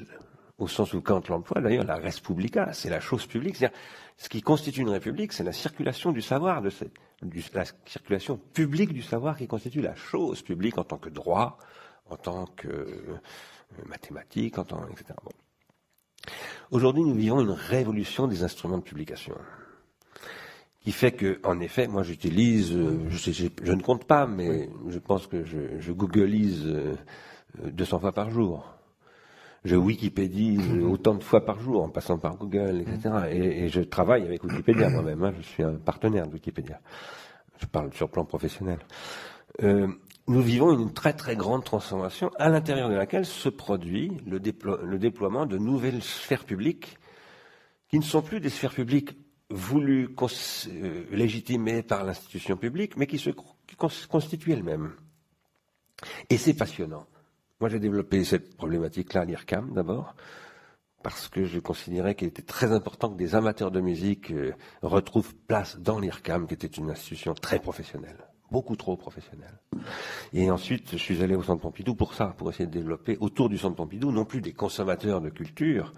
au sens où Kant l'emploie d'ailleurs, la res publica, c'est la chose publique. C'est-à-dire, ce qui constitue une république, c'est la circulation du savoir, de cette, la circulation publique du savoir qui constitue la chose publique en tant que droit, en tant que euh, mathématique, en tant, etc. Aujourd'hui, nous vivons une révolution des instruments de publication qui fait que, en effet, moi j'utilise, euh, je, je, ne compte pas, mais je pense que je, je googleise 200 euh, fois par jour je Wikipédie autant de fois par jour en passant par Google, etc. Et, et je travaille avec Wikipédia moi-même. Hein, je suis un partenaire de Wikipédia. Je parle sur plan professionnel. Euh, nous vivons une très très grande transformation à l'intérieur de laquelle se produit le, le, déploiement de nouvelles sphères publiques qui ne sont plus des sphères publiques voulues, euh, légitimées par l'institution publique, mais qui se qui constituent elles-mêmes. Et c'est passionnant. Moi, j'ai développé cette problématique-là à l'IRCAM d'abord, parce que je considérais qu'il était très important que des amateurs de musique euh, retrouvent place dans l'IRCAM, qui était une institution très professionnelle, beaucoup trop professionnelle. Et ensuite, je suis allé au Centre Pompidou pour ça, pour essayer de développer autour du Centre Pompidou non plus des consommateurs de culture,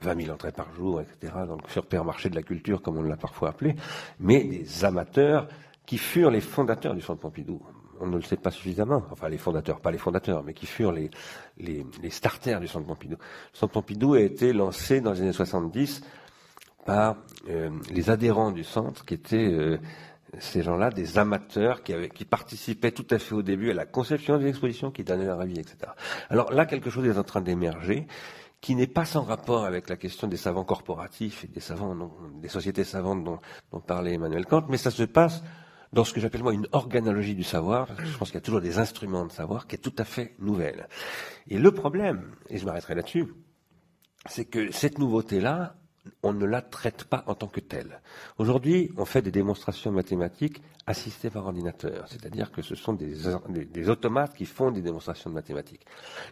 20 000 entrées par jour, etc., dans le supermarché de la culture, comme on l'a parfois appelé, mais des amateurs qui furent les fondateurs du Centre Pompidou on ne le sait pas suffisamment, enfin les fondateurs, pas les fondateurs, mais qui furent les, les, starters du Centre Pompidou. Le Centre Pompidou a été lancé dans les années 70 par euh, les adhérents du centre, qui étaient euh, ces gens-là, des amateurs qui participaient tout à fait au début à la conception des expositions, qui donnaient leur avis, etc. Alors là, quelque chose est en train d'émerger qui n'est pas sans rapport avec la question des savants corporatifs et des savants, des sociétés savantes dont, dont parlait Emmanuel Kant, mais ça se passe dans ce que j'appelle moi une organologie du savoir, je pense qu'il y a toujours des instruments de savoir qui est tout à fait nouvelle. Et le problème, et je m'arrêterai là-dessus, c'est que cette nouveauté-là, on ne la traite pas en tant que telle. Aujourd'hui, on fait des démonstrations mathématiques assistées par ordinateur, c'est-à-dire que ce sont des, automates qui font des démonstrations de mathématiques.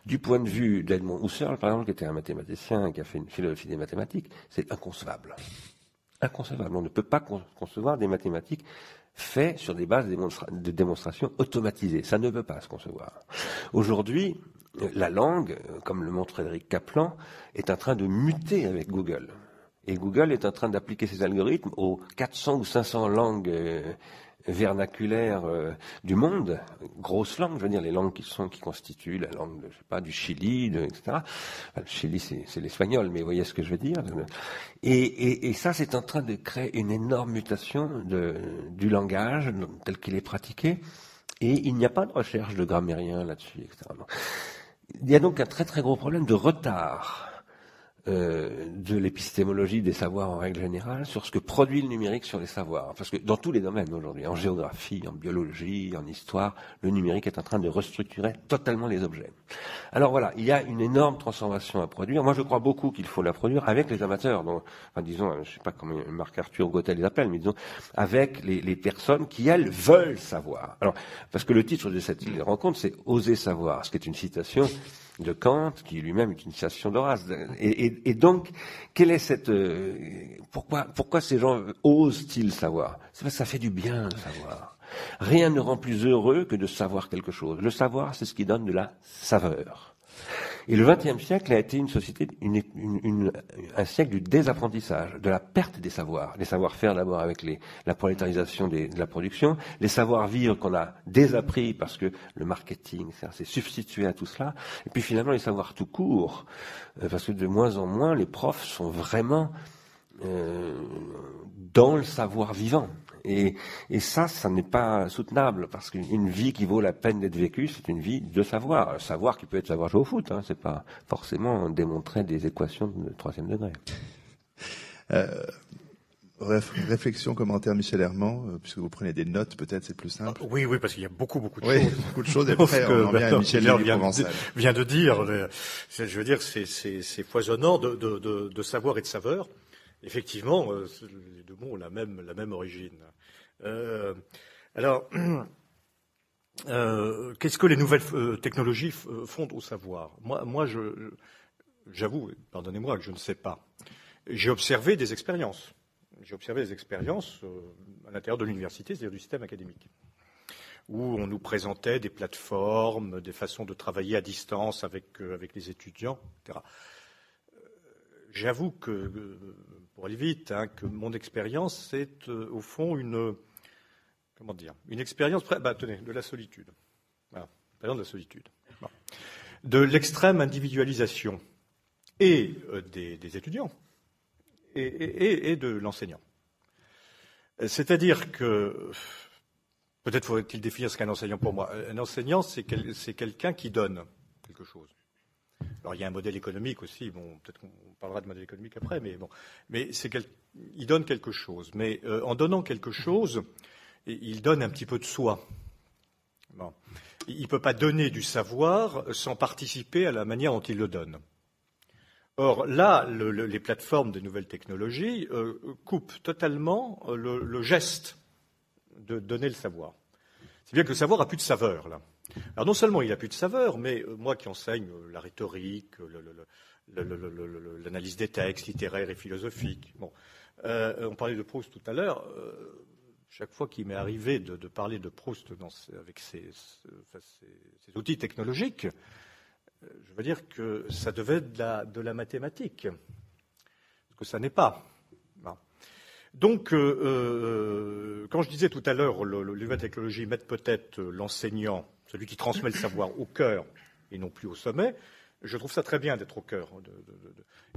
Du point de vue d'Edmond Husserl, par exemple, qui était un mathématicien qui a fait une philosophie des mathématiques, c'est inconcevable. Inconcevable. On ne peut pas concevoir des mathématiques faites sur des bases de démonstration automatisées. Ça ne peut pas se concevoir. Aujourd'hui, la langue, comme le montre Frédéric Kaplan, est en train de muter avec Google. Et Google est en train d'appliquer ses algorithmes aux 400 ou 500 langues vernaculaires euh, du monde, grosses langues, je veux dire les langues qui sont qui constituent la langue, je sais pas, du Chili, etc. le Chili c'est l'espagnol, mais vous voyez ce que je veux dire. Et, ça, c'est en train de créer une énorme mutation du langage tel qu'il est pratiqué. Et il n'y a pas de recherche de grammairien là-dessus, etc. Il y a donc un très très gros problème de retard euh, de l'épistémologie des savoirs en règle générale sur ce que produit le numérique sur les savoirs. Parce que dans tous les domaines aujourd'hui, en géographie, en biologie, en histoire, le numérique est en train de restructurer totalement les objets. Alors voilà, il y a une énorme transformation à produire. Moi, je crois beaucoup qu'il faut la produire avec les amateurs, donc, disons, je sais pas comment Marc Arthur Gauthier les appelle, mais disons, avec les, les, personnes qui, elles, veulent savoir. Alors, parce que le titre de cette rencontre, c'est Oser savoir, ce qui est une citation de Kant, qui lui-même est une citation d'Horace. Et, donc, quelle est cette euh, pourquoi pourquoi ces gens osent-ils savoir? C'est parce que ça fait du bien de savoir. Rien ne rend plus heureux que de savoir quelque chose. Le savoir, c'est ce qui donne de la saveur. Et le XXe siècle a été une société, un siècle du désapprentissage, de la perte des savoirs. Les savoir-faire d'abord avec la prolétarisation de la production, les savoir-vivre qu'on a désappris parce que le marketing s'est substitué à tout cela, et puis finalement les savoirs tout court, euh, parce que de moins en moins les profs sont vraiment euh, dans le savoir vivant. Et, ça, ça n'est pas soutenable, parce qu'une vie qui vaut la peine d'être vécue, c'est une vie de savoir. Un savoir qui peut être savoir jouer au foot, hein, c'est pas forcément démontrer des équations de troisième degré. Euh, réflexion, commentaire, Michel Herman, euh, puisque vous prenez des notes, peut-être c'est plus simple. oui, oui, parce qu'il y a beaucoup, beaucoup de oui, choses. beaucoup de choses. Et après, on en vient à Michel vient, de, vient de dire, je veux dire, c'est foisonnant de, de, de, savoir et de saveur. Effectivement, euh, les deux mots ont la même, la même origine. Euh, alors, euh, qu'est-ce que les nouvelles euh, technologies font au savoir? Moi, moi j'avoue, pardonnez-moi que je ne sais pas. J'ai observé des expériences. J'ai observé des expériences à l'intérieur de l'université, c'est-à-dire du système académique, où on nous présentait des plateformes, des façons de travailler à distance avec, les étudiants, etc. J'avoue que, pour aller vite, hein, que mon expérience, c'est au fond une, comment dire, une expérience, bah, tenez, de la solitude. Voilà, de la solitude. De l'extrême individualisation et euh, des, étudiants et, de l'enseignant. C'est-à-dire que, peut-être faudrait-il définir ce qu'est un enseignant pour moi. Un enseignant, c'est quelqu'un qui donne quelque chose. Alors il y a un modèle économique aussi, bon, peut-être qu'on parlera de modèle économique après, mais bon, mais il donne quelque chose. Mais euh, en donnant quelque chose, il donne un petit peu de soi. Il ne peut pas donner du savoir sans participer à la manière dont il le donne. Or, là, les plateformes de nouvelles technologies euh, coupent totalement euh, le, geste de donner le savoir. C'est bien que le savoir a plus de saveur, là. Alors, non seulement il a plus de saveur, mais euh, moi qui enseigne la rhétorique, l'analyse des textes littéraires et philosophiques, on parlait de Proust tout à l'heure, chaque fois qu'il m'est arrivé de, parler de Proust avec ses, outils technologiques, euh, je veux dire que ça devait être de la, mathématique, ce que ça n'est pas. Donc, euh, euh, quand je disais tout à l'heure, les nouvelles technologies mettent peut-être l'enseignant, celui qui transmet le savoir, au cœur et non plus au sommet, je trouve ça très bien d'être au cœur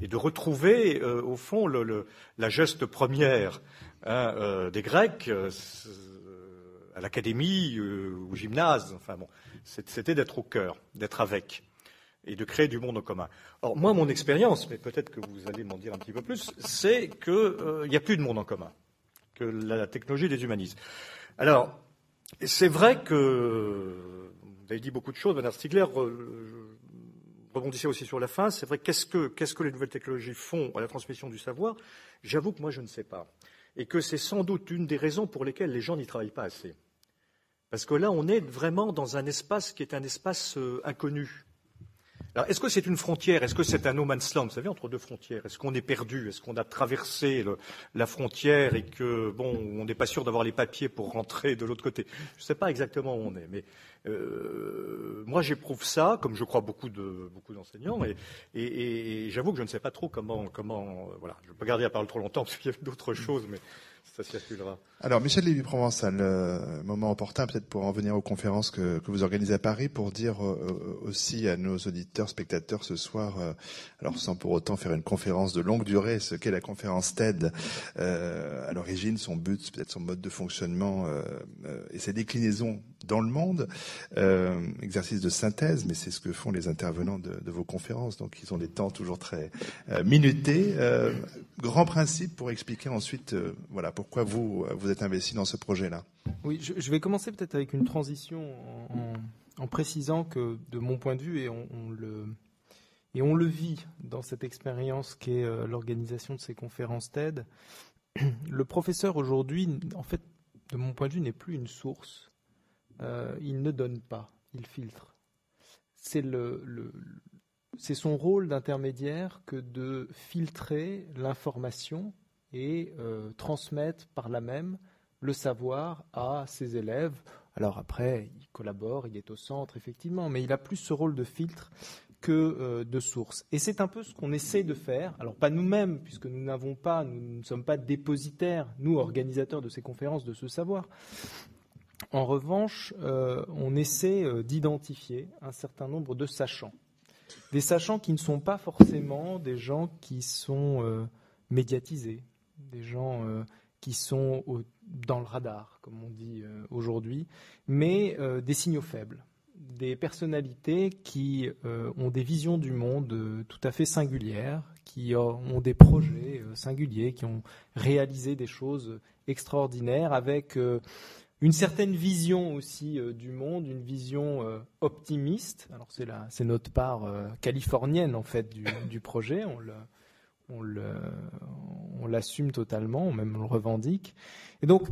et de retrouver, au fond, la geste première Hein, euh, des Grecs euh, à l'académie, euh, au gymnase. Enfin bon, c'était d'être au cœur, d'être avec et de créer du monde en commun. Or, moi, mon expérience, mais peut-être que vous allez m'en dire un petit peu plus, c'est qu'il n'y a plus de monde en commun, que la, technologie les humanise. Alors, c'est vrai que vous avez dit beaucoup de choses, Bernard Stiegler. Euh, rebondissez aussi sur la fin. C'est vrai, qu'est-ce que, qu'est-ce que les nouvelles technologies font à la transmission du savoir? J'avoue que moi, je ne sais pas. Et que c'est sans doute une des raisons pour lesquelles les gens n'y travaillent pas assez. Parce que là, on est vraiment dans un espace qui est un espace euh, inconnu. Alors, est-ce que c'est une frontière? Est-ce que c'est un no man's land? Vous savez, entre deux frontières. Est-ce qu'on est perdu? Est-ce qu'on a traversé la frontière et que, bon, on n'est pas sûr d'avoir les papiers pour rentrer de l'autre côté? Je ne sais pas exactement où on est, mais euh, moi, j'éprouve ça, comme je crois beaucoup de beaucoup d'enseignants, et, et, et j'avoue que je ne sais pas trop comment comment. Euh, voilà, je ne vais pas garder la parole trop longtemps parce qu'il y a d'autres choses, mais Alors, Michel Lévy-Provençal, euh, moment opportun peut-être pour en venir aux conférences que, que vous organisez à Paris, pour dire euh, euh, aussi à nos auditeurs, spectateurs ce soir, alors sans pour autant faire une conférence de longue durée, ce qu'est la conférence TED. à l'origine, son but, peut-être son mode de fonctionnement et ses déclinaisons dans le monde, exercice de synthèse, mais c'est ce que font les intervenants de, vos conférences, donc ils ont des temps toujours très minutés. grand principe pour expliquer ensuite, voilà, pourquoi vous, vous êtes investi dans ce projet-là. Oui, je, vais commencer peut-être avec une transition en, précisant que, de mon point de vue, et on, le, et on le vit dans cette expérience qu'est euh, l'organisation de ces conférences TED, le professeur aujourd'hui, en fait, de mon point de vue, n'est plus une source. Euh, il ne donne pas, il filtre. C'est son rôle d'intermédiaire que de filtrer l'information et euh, transmettre par là même le savoir à ses élèves. Alors après, il collabore, il est au centre, effectivement, mais il a plus ce rôle de filtre que euh, de source. Et c'est un peu ce qu'on essaie de faire. Alors pas nous-mêmes, puisque nous n'avons pas, nous ne sommes pas dépositaires, nous organisateurs de ces conférences, de ce savoir. En revanche, euh, on essaie d'identifier un certain nombre de sachants. Des sachants qui ne sont pas forcément des gens qui sont médiatisés, des gens euh, qui sont dans le radar, comme on dit euh, aujourd'hui, mais euh, des signaux faibles, des personnalités qui ont des visions du monde tout à fait singulières, qui ont des projets singuliers, qui ont réalisé des choses extraordinaires avec une certaine vision aussi du monde, une vision optimiste. Alors c'est c'est notre part californienne en fait du, du projet. On le, on l'assume totalement, on même le revendique. Et donc,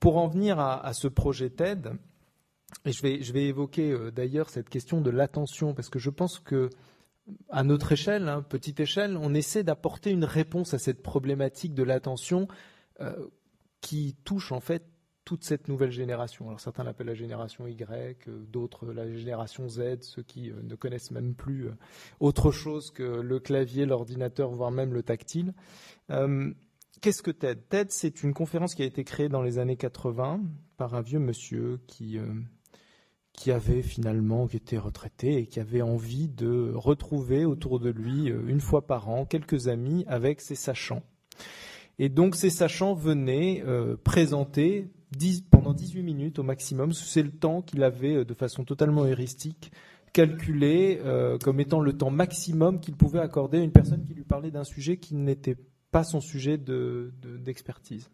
pour en venir à, ce projet TED, et je vais, je vais évoquer euh, d'ailleurs cette question de l'attention, parce que je pense que à notre échelle, hein, petite échelle, on essaie d'apporter une réponse à cette problématique de l'attention euh, qui touche en fait toute cette nouvelle génération. Alors certains l'appellent la génération Y, d'autres la génération Z, ceux qui euh, ne connaissent même plus euh, autre chose que le clavier, l'ordinateur, voire même le tactile. Euh, qu'est-ce que TED? TED, c'est une conférence qui a été créée dans les années 80 par un vieux monsieur qui, qui avait finalement, qui était retraité et qui avait envie de retrouver autour de lui, une fois par an, quelques amis avec ses sachants. Et donc ces sachants venaient présenter pendant 18 minutes au maximum. C'est le temps qu'il avait euh, de façon totalement heuristique calculé euh, comme étant le temps maximum qu'il pouvait accorder à une personne qui lui parlait d'un sujet qui n'était pas son sujet d'expertise.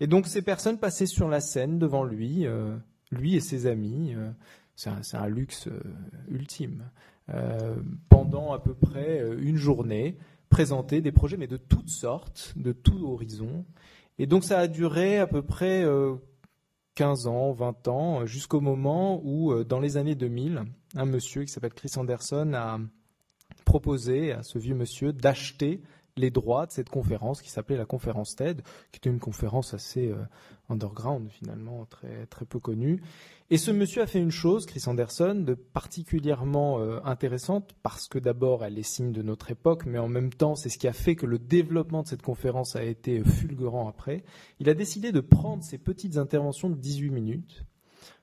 et donc ces personnes passaient sur la scène devant lui, euh, lui et ses amis. c'est un, luxe ultime. pendant à peu près une journée, présenter des projets, mais de toutes sortes, de tout horizon. Et donc ça a duré à peu près 15 euh, ans, 20 ans, jusqu'au moment où, euh, dans les années 2000, un monsieur qui s'appelle Chris Anderson a proposé à ce vieux monsieur d'acheter les droits de cette conférence qui s'appelait la conférence TED, qui était une conférence assez euh, underground finalement, très, très peu connue. Et ce monsieur a fait une chose, Chris Anderson, de particulièrement euh, intéressante, parce que d'abord elle est signe de notre époque, mais en même temps c'est ce qui a fait que le développement de cette conférence a été fulgurant après. Il a décidé de prendre ces petites interventions de 18 minutes,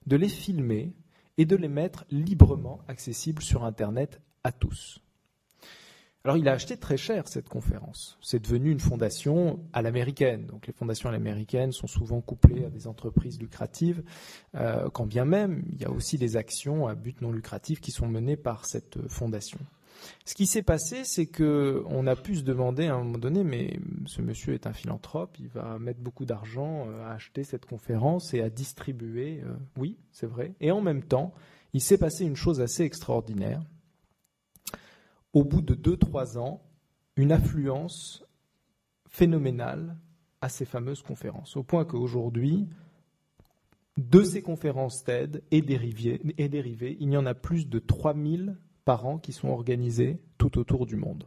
de les filmer et de les mettre librement accessibles sur Internet à tous. Alors il a acheté très cher cette conférence. C'est devenu une fondation à l'américaine. Donc les fondations à l'américaine sont souvent couplées à des entreprises lucratives, euh, quand bien même il y a aussi des actions à but non lucratif qui sont menées par cette fondation. Ce qui s'est passé, c'est que on a pu se demander à un moment donné, mais ce monsieur est un philanthrope, il va mettre beaucoup d'argent euh, à acheter cette conférence et à distribuer. Euh, oui, c'est vrai. Et en même temps, il s'est passé une chose assez extraordinaire. Au bout de 2-3 ans, une affluence phénoménale à ces fameuses conférences, au point qu'aujourd'hui, de ces conférences TED et dérivées, il y en a plus de 3000 par an qui sont organisées tout autour du monde.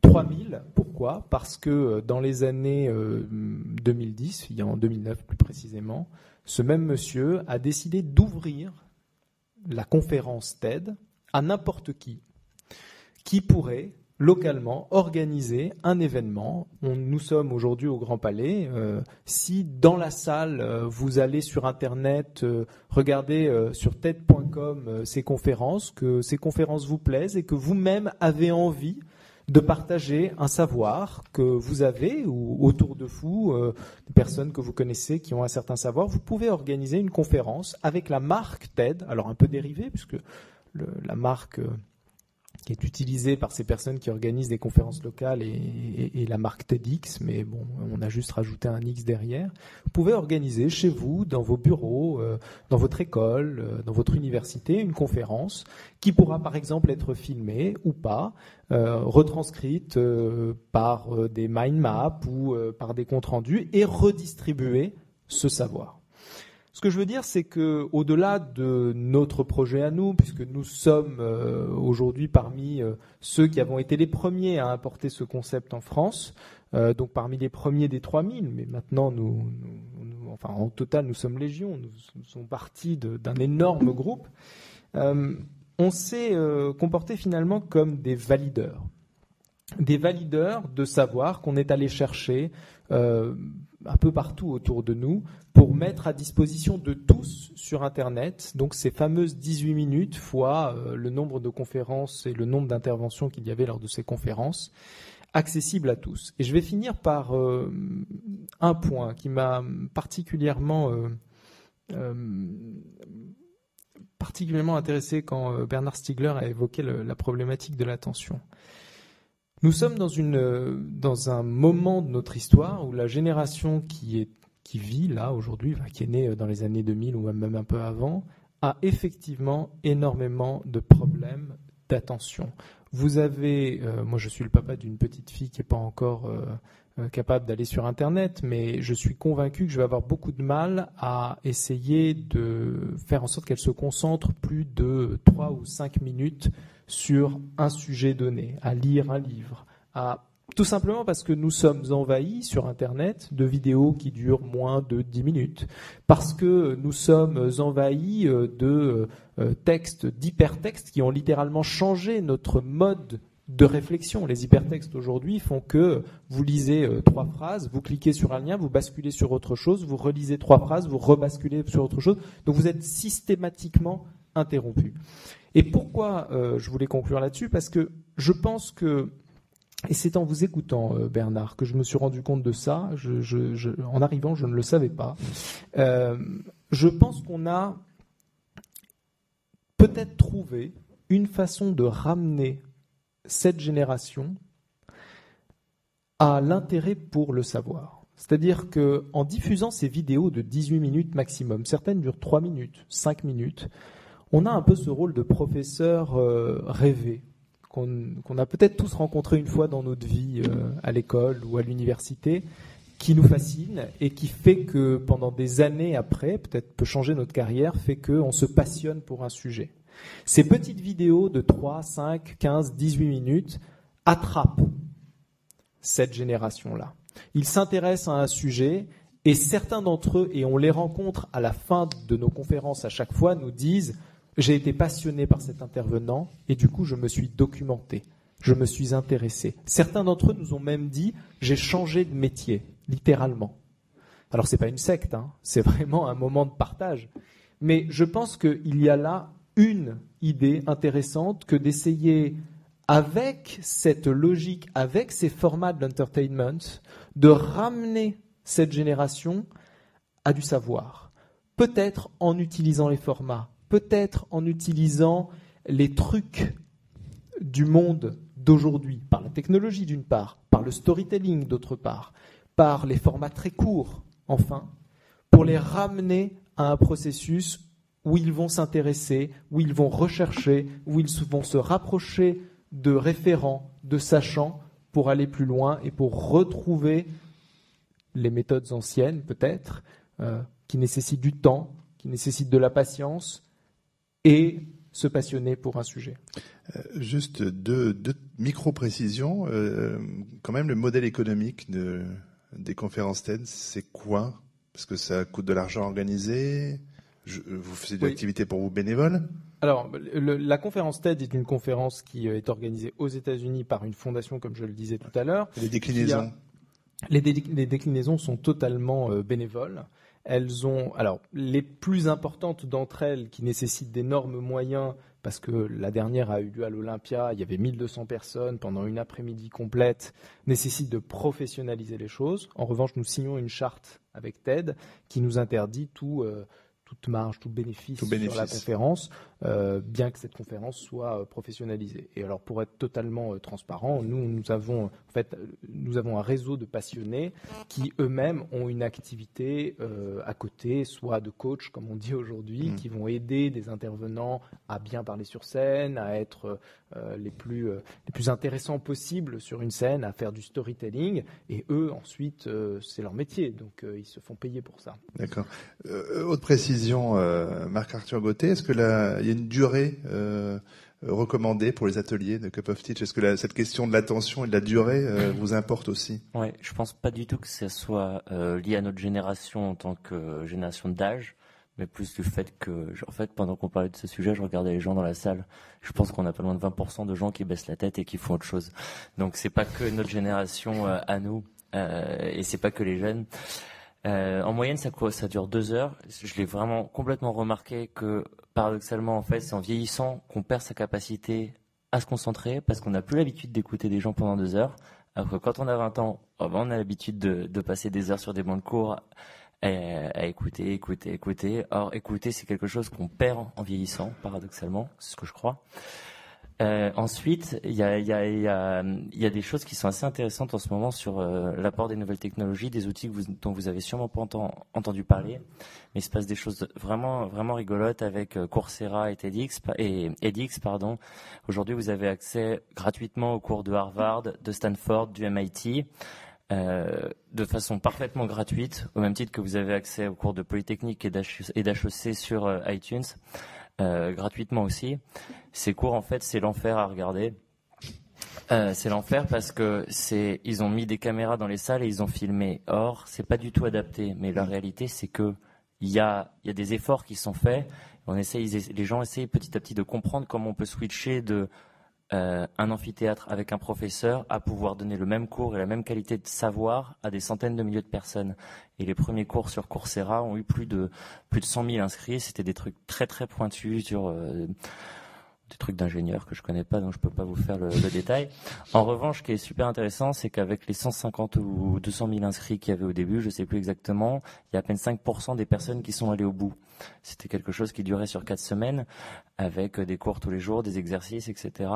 3000, pourquoi? Parce que euh, dans les années 2010, euh, il y a en 2009 plus précisément, ce même monsieur a décidé d'ouvrir la conférence TED à n'importe qui qui pourrait localement organiser un événement. nous sommes aujourd'hui au Grand Palais. Euh, si dans la salle, euh, vous allez sur Internet, euh, regarder sur TED.com ces conférences, que ces conférences vous plaisent et que vous-même avez envie de partager un savoir que vous avez ou autour de vous, des personnes que vous connaissez qui ont un certain savoir, vous pouvez organiser une conférence avec la marque TED, alors un peu dérivée puisque la marque qui est utilisé par ces personnes qui organisent des conférences locales et, la marque TEDx, mais bon, on a juste rajouté un X derrière. Vous pouvez organiser chez vous, dans vos bureaux, euh, dans votre école, euh, dans votre université, une conférence qui pourra par exemple être filmée ou pas, euh, retranscrite par des mind maps ou par des comptes rendus et redistribuer ce savoir. Ce que je veux dire, c'est que au-delà de notre projet à nous, puisque nous sommes euh, aujourd'hui parmi euh, ceux qui avons été les premiers à importer ce concept en France, euh, donc parmi les premiers des 3000, mais maintenant nous, enfin en total nous sommes légion, nous, nous sommes partis d'un énorme groupe, on s'est comporté finalement comme des valideurs. Des valideurs de savoir qu'on est allé chercher euh, un peu partout autour de nous pour mettre à disposition de tous sur Internet, donc ces fameuses 18 minutes fois euh, le nombre de conférences et le nombre d'interventions qu'il y avait lors de ces conférences, accessibles à tous. Et je vais finir par euh, un point qui m'a particulièrement particulièrement intéressé quand Bernard Stiegler a évoqué la problématique de l'attention. Nous sommes dans, une, dans un moment de notre histoire où la génération qui, est, qui vit là aujourd'hui, qui est née dans les années 2000 ou même un peu avant, a effectivement énormément de problèmes d'attention. Vous avez, euh, moi je suis le papa d'une petite fille qui n'est pas encore euh, euh, capable d'aller sur Internet, mais je suis convaincu que je vais avoir beaucoup de mal à essayer de faire en sorte qu'elle se concentre plus de 3 ou 5 minutes sur un sujet donné, à lire un livre, à tout simplement parce que nous sommes envahis sur Internet de vidéos qui durent moins de 10 minutes, parce que nous sommes envahis euh, de euh, textes, d'hypertextes qui ont littéralement changé notre mode de réflexion. Les hypertextes aujourd'hui font que vous lisez euh, trois phrases, vous cliquez sur un lien, vous basculez sur autre chose, vous relisez trois phrases, vous rebasculez sur autre chose. Donc vous êtes systématiquement interrompu. Et pourquoi euh, je voulais conclure là-dessus? Parce que je pense que, et c'est en vous écoutant, euh, Bernard, que je me suis rendu compte de ça. en arrivant, je ne le savais pas. Euh, je pense qu'on a peut-être trouvé une façon de ramener cette génération à l'intérêt pour le savoir. C'est-à-dire qu'en diffusant ces vidéos de 18 minutes maximum, certaines durent 3 minutes, 5 minutes, on a un peu ce rôle de professeur euh, rêvé qu'on a peut-être tous rencontré une fois dans notre vie euh, à l'école ou à l'université, qui nous fascine et qui fait que pendant des années après, peut-être peut changer notre carrière, fait qu'on se passionne pour un sujet. Ces petites vidéos de 3, 5, 15, 18 minutes attrapent cette génération-là. Ils s'intéressent à un sujet et certains d'entre eux, et on les rencontre à la fin de nos conférences à chaque fois, nous disent j'ai été passionné par cet intervenant et du coup je me suis documenté, je me suis intéressé. Certains d'entre eux nous ont même dit j'ai changé de métier, littéralement. Alors c'est pas une secte, hein, c'est vraiment un moment de partage. Mais je pense qu'il y a là une idée intéressante que d'essayer avec cette logique, avec ces formats de l'entertainment, de ramener cette génération à du savoir. Peut-être en utilisant les formats, peut-être en utilisant les trucs du monde d'aujourd'hui, par la technologie d'une part, par le storytelling d'autre part, par les formats très courts, enfin, pour les ramener à un processus où ils vont s'intéresser, où ils vont rechercher, où ils vont se rapprocher de référents, de sachants, pour aller plus loin et pour retrouver les méthodes anciennes, peut-être, euh, qui nécessitent du temps, qui nécessitent de la patience, et se passionner pour un sujet. Euh, juste deux, micro-précisions. Euh, quand même, le modèle économique de, des conférences TED, c'est quoi? Parce que ça coûte de l'argent organisé Vous faites de l'activité pour vous bénévoles? Alors, la conférence TED est une conférence qui est organisée aux États-Unis par une fondation, comme je le disais tout à l'heure. Les déclinaisons les, déclinaisons sont totalement euh, bénévoles. Elles ont, alors, les plus importantes d'entre elles qui nécessitent d'énormes moyens, parce que la dernière a eu lieu à l'Olympia, il y avait 1200 personnes pendant une après-midi complète, nécessitent de professionnaliser les choses. En revanche, nous signons une charte avec TED qui nous interdit tout. Euh, toute marge, tout bénéfice, sur la conférence, euh, bien que cette conférence soit professionnalisée. Et alors, pour être totalement transparent, nous, nous avons fait, nous avons un réseau de passionnés qui eux-mêmes ont une activité à côté, soit de coach, comme on dit aujourd'hui, mm. qui vont aider des intervenants à bien parler sur scène, à être les plus les plus intéressants possibles sur une scène, à faire du storytelling. Et eux, ensuite, c'est leur métier, donc ils se font payer pour ça. D'accord. autre précision euh, Marc-Arthur Gauthier, est-ce qu'il y a une durée euh, recommandée pour les ateliers de Cup of Teach Est-ce que cette question de l'attention et de la durée euh, vous importe aussi? Oui, je pense pas du tout que ce soit lié à notre génération en tant que génération d'âge mais plus du fait que, en fait, pendant qu'on parlait de ce sujet, je regardais les gens dans la salle. Je pense qu'on a pas loin de 20% de gens qui baissent la tête et qui font autre chose. Donc c'est pas que notre génération à nous, euh, et c'est pas que les jeunes. Euh, en moyenne, ça, dure deux heures. Je l'ai vraiment complètement remarqué que, paradoxalement, en fait, c'est en vieillissant qu'on perd sa capacité à se concentrer parce qu'on n'a plus l'habitude d'écouter des gens pendant deux heures. Alors que quand on a 20 ans, oh ben, on a l'habitude de, passer des heures sur des bancs de cours à, écouter, écouter, écouter. Or, écouter, c'est quelque chose qu'on perd en vieillissant, paradoxalement, c'est ce que je crois. Euh, ensuite, il y a, y, a, y, a, y a, des choses qui sont assez intéressantes en ce moment sur euh, l'apport des nouvelles technologies, des outils dont vous avez sûrement pas entendu parler, mais il se passe des choses vraiment vraiment rigolotes avec euh, Coursera et edX pardon. Aujourd'hui, vous avez accès gratuitement aux cours de Harvard, de Stanford, du MIT. Euh, de façon parfaitement gratuite, au même titre que vous avez accès aux cours de Polytechnique et d'HEC sur euh, iTunes. Euh, gratuitement aussi. Ces cours, en fait, c'est l'enfer à regarder. Euh, c'est l'enfer parce que c'est ils ont mis des caméras dans les salles et ils ont filmé. Or, c'est pas du tout adapté. Mais la réalité, c'est que il y a, y a des efforts qui sont faits. On essaye, les gens essayent petit à petit de comprendre comment on peut switcher de euh, un amphithéâtre avec un professeur à pouvoir donner le même cours et la même qualité de savoir à des centaines de milliers de personnes. Et les premiers cours sur Coursera ont eu plus de plus de 100 000 inscrits. C'était des trucs très très pointus sur euh, des trucs d'ingénieurs que je connais pas, donc je peux pas vous faire le, détail. En revanche, ce qui est super intéressant, c'est qu'avec les 150 ou 200 000 inscrits qu'il y avait au début, je sais plus exactement, il y a à peine 5% des personnes qui sont allées au bout. C'était quelque chose qui durait sur quatre semaines, avec des cours tous les jours, des exercices, etc.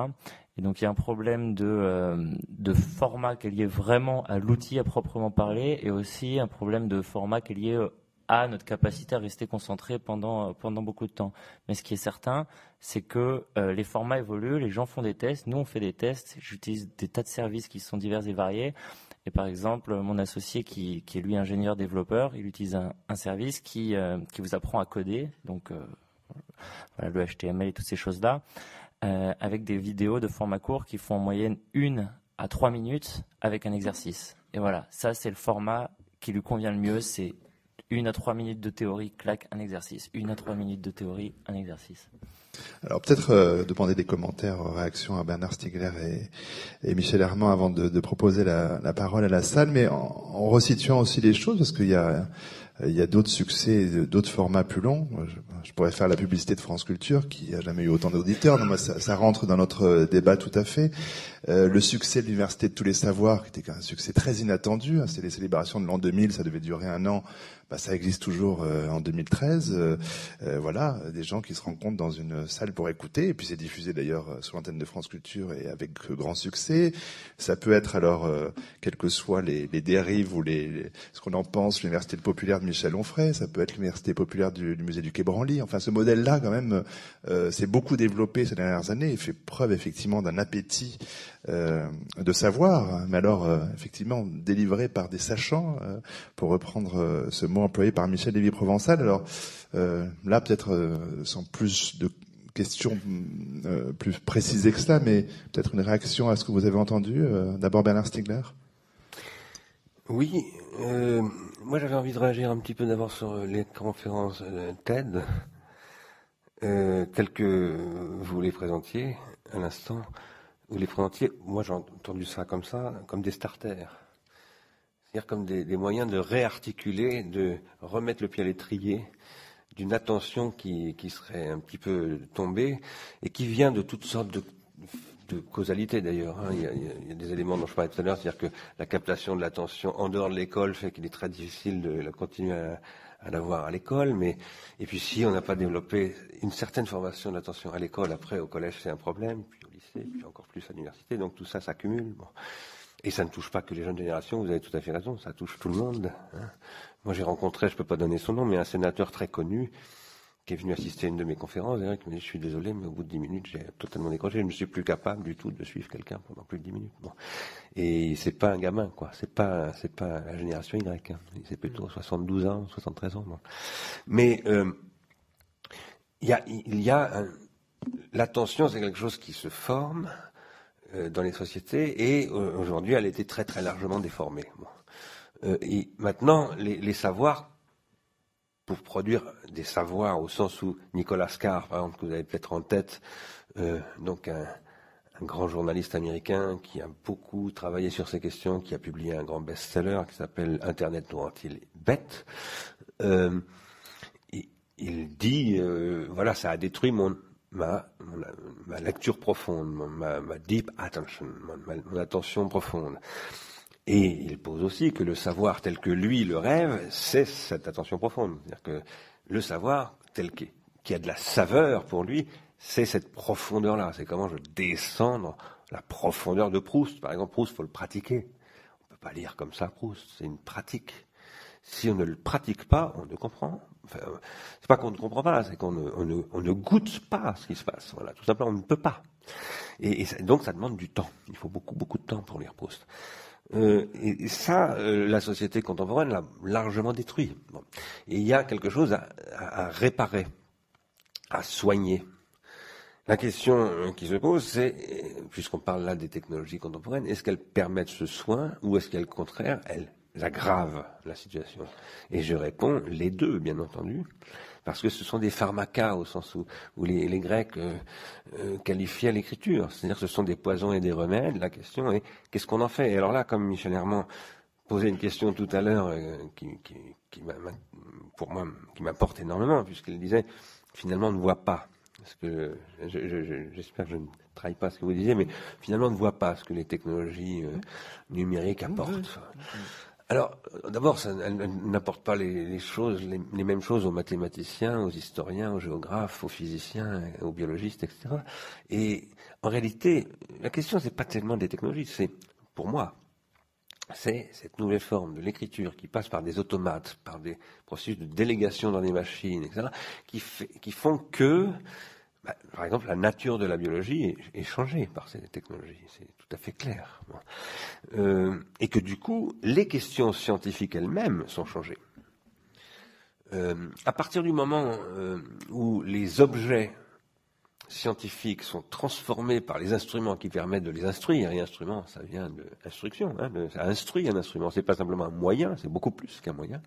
Et donc il y a un problème de, euh, de format qui est lié vraiment à l'outil à proprement parler, et aussi un problème de format qui est lié à notre capacité à rester concentré pendant, pendant beaucoup de temps. Mais ce qui est certain, c'est que euh, les formats évoluent, les gens font des tests, nous on fait des tests, j'utilise des tas de services qui sont divers et variés. Et par exemple, mon associé qui, qui est lui ingénieur développeur, il utilise un, service qui, euh, qui vous apprend à coder, donc euh, le HTML et toutes ces choses-là, avec des vidéos de format court qui font en moyenne une à trois minutes avec un exercice. Et voilà, ça c'est le format qui lui convient le mieux, c'est une à trois minutes de théorie, claque, un exercice. Une à trois minutes de théorie, un exercice. Alors peut-être euh, demander des commentaires, euh, réactions à Bernard Stiegler et, Michel Herman avant de, proposer la, parole à la salle, mais en, en resituant aussi les choses, parce qu'il y a il y a d'autres succès, d'autres formats plus longs. Je, pourrais faire la publicité de France Culture, qui a jamais eu autant d'auditeurs. Non, moi, ça, ça, rentre dans notre débat tout à fait. Euh, le succès de l'Université de tous les savoirs, qui était un succès très inattendu. Hein, C'était les célébrations de l'an 2000, ça devait durer un an. Bah, ça existe toujours euh, en 2013. Euh, euh, voilà, des gens qui se rencontrent dans une salle pour écouter, et puis c'est diffusé d'ailleurs sur l'antenne de France Culture et avec grand succès. Ça peut être alors, quelles que soient les, les dérives ou les, ce qu'on en pense, l'université populaire de Michel Onfray, ça peut être l'université populaire du, du, musée du Quai Branly. Enfin, ce modèle-là, quand même, s'est beaucoup développé ces dernières années et fait preuve effectivement d'un appétit de savoir, mais alors effectivement délivré par des sachants, pour reprendre ce mot employé par Michel Lévy-Provençal. Alors euh, là, peut-être euh, sans plus de questions euh, plus précisées que cela, mais peut-être une réaction à ce que vous avez entendu. D'abord Bernard Stiegler. Oui, moi j'avais envie de réagir un petit peu d'abord sur les conférences TED, telles que vous les présentiez à l'instant. Vous les présentiez, moi j'ai entendu ça comme ça, comme des starters. C'est-à-dire comme des, moyens de réarticuler, de remettre le pied à l'étrier d'une attention qui, serait un petit peu tombée et qui vient de toutes sortes de, causalités d'ailleurs. Hein. Il, y a des éléments dont je parlais tout à l'heure, c'est-à-dire que la captation de l'attention en dehors de l'école fait qu'il est très difficile de la continuer à, à l'avoir à l'école, mais et puis si on n'a pas développé une certaine formation d'attention à l'école, après au collège c'est un problème, lycée, puis encore plus à l'université, donc tout ça s'accumule. Et ça ne touche pas que les jeunes générations, vous avez tout à fait raison, ça touche tout le monde. Hein. Moi j'ai rencontré, je ne peux pas donner son nom, mais un sénateur très connu qui est venu assister à une de mes conférences, et qui m'a dit, je suis désolé, mais au bout de dix minutes, j'ai totalement décroché, je ne suis plus capable du tout de suivre quelqu'un pendant plus de dix minutes. Bon. Et c'est pas un gamin, quoi, c'est pas, c'est pas la génération Y, hein. c'est plutôt 72 ans, 73 ans. Mais euh, il y a, il y a l'attention, c'est quelque chose qui se forme, euh, dans les sociétés et euh, aujourd'hui elle a été très très largement déformée. Euh, et maintenant, les, savoirs, pour produire des savoirs au sens où Nicolas Carr, par exemple, que vous avez peut-être en tête, donc un, grand journaliste américain qui a beaucoup travaillé sur ces questions, qui a publié un grand best-seller qui s'appelle Internet nous rend-il bête il, dit, voilà, ça a détruit mon, ma, ma lecture profonde, ma, deep attention, mon attention profonde. Et il pose aussi que le savoir tel que lui le rêve, c'est cette attention profonde. C'est-à-dire que le savoir tel qui, qui a de la saveur pour lui, c'est cette profondeur-là. C'est comment je descends dans la profondeur de Proust. Par exemple, Proust, faut le pratiquer. On peut pas lire comme ça Proust. C'est une pratique. Si on ne le pratique pas, on ne comprend. Enfin, c'est pas qu'on ne comprend pas, c'est qu'on ne, goûte pas ce qui se passe. Voilà, tout simplement, on ne peut pas. Et, donc, ça demande du temps. Il faut beaucoup, beaucoup de temps pour lire Proust. Euh, et, ça, euh, la société contemporaine l'a largement détruit. Et il y a quelque chose à, réparer, à soigner. La question euh, qui se pose, c'est, puisqu'on parle là des technologies contemporaines, est-ce qu'elles permettent ce soin ou est-ce qu'elles, au contraire, elles aggrave la situation Et je réponds les deux, bien entendu, parce que ce sont des pharmacas au sens où, où les, Grecs euh, euh, qualifiaient l'écriture, c'est-à-dire que ce sont des poisons et des remèdes. La question est qu'est-ce qu'on en fait? Et alors là, comme Michel Herman posait une question tout à l'heure euh, qui, qui, qui pour moi, qui m'apporte énormément, puisqu'il disait finalement on ne voit pas. Parce que j'espère que je ne trahis pas ce que vous disiez, mais finalement on ne voit pas ce que les technologies numériques apportent. Alors, d'abord, ça n'apporte pas les, choses, les, mêmes choses aux mathématiciens, aux historiens, aux géographes, aux physiciens, aux biologistes, etc. Et en réalité, la question, c'est pas tellement des technologies, c'est, pour moi, c'est cette nouvelle forme de l'écriture qui passe par des automates, par des processus de délégation dans des machines, etc., qui, font que bah, par exemple, la nature de la biologie est, changée par ces technologies, tout à fait clair. Euh, et que du coup, les questions scientifiques elles-mêmes sont changées. Euh, à partir du moment euh, où les objets scientifiques sont transformés par les instruments qui permettent de les instruire, et instrument, ça vient de l'instruction, hein, ça instruit un instrument, c'est pas simplement un moyen, c'est beaucoup plus qu'un moyen.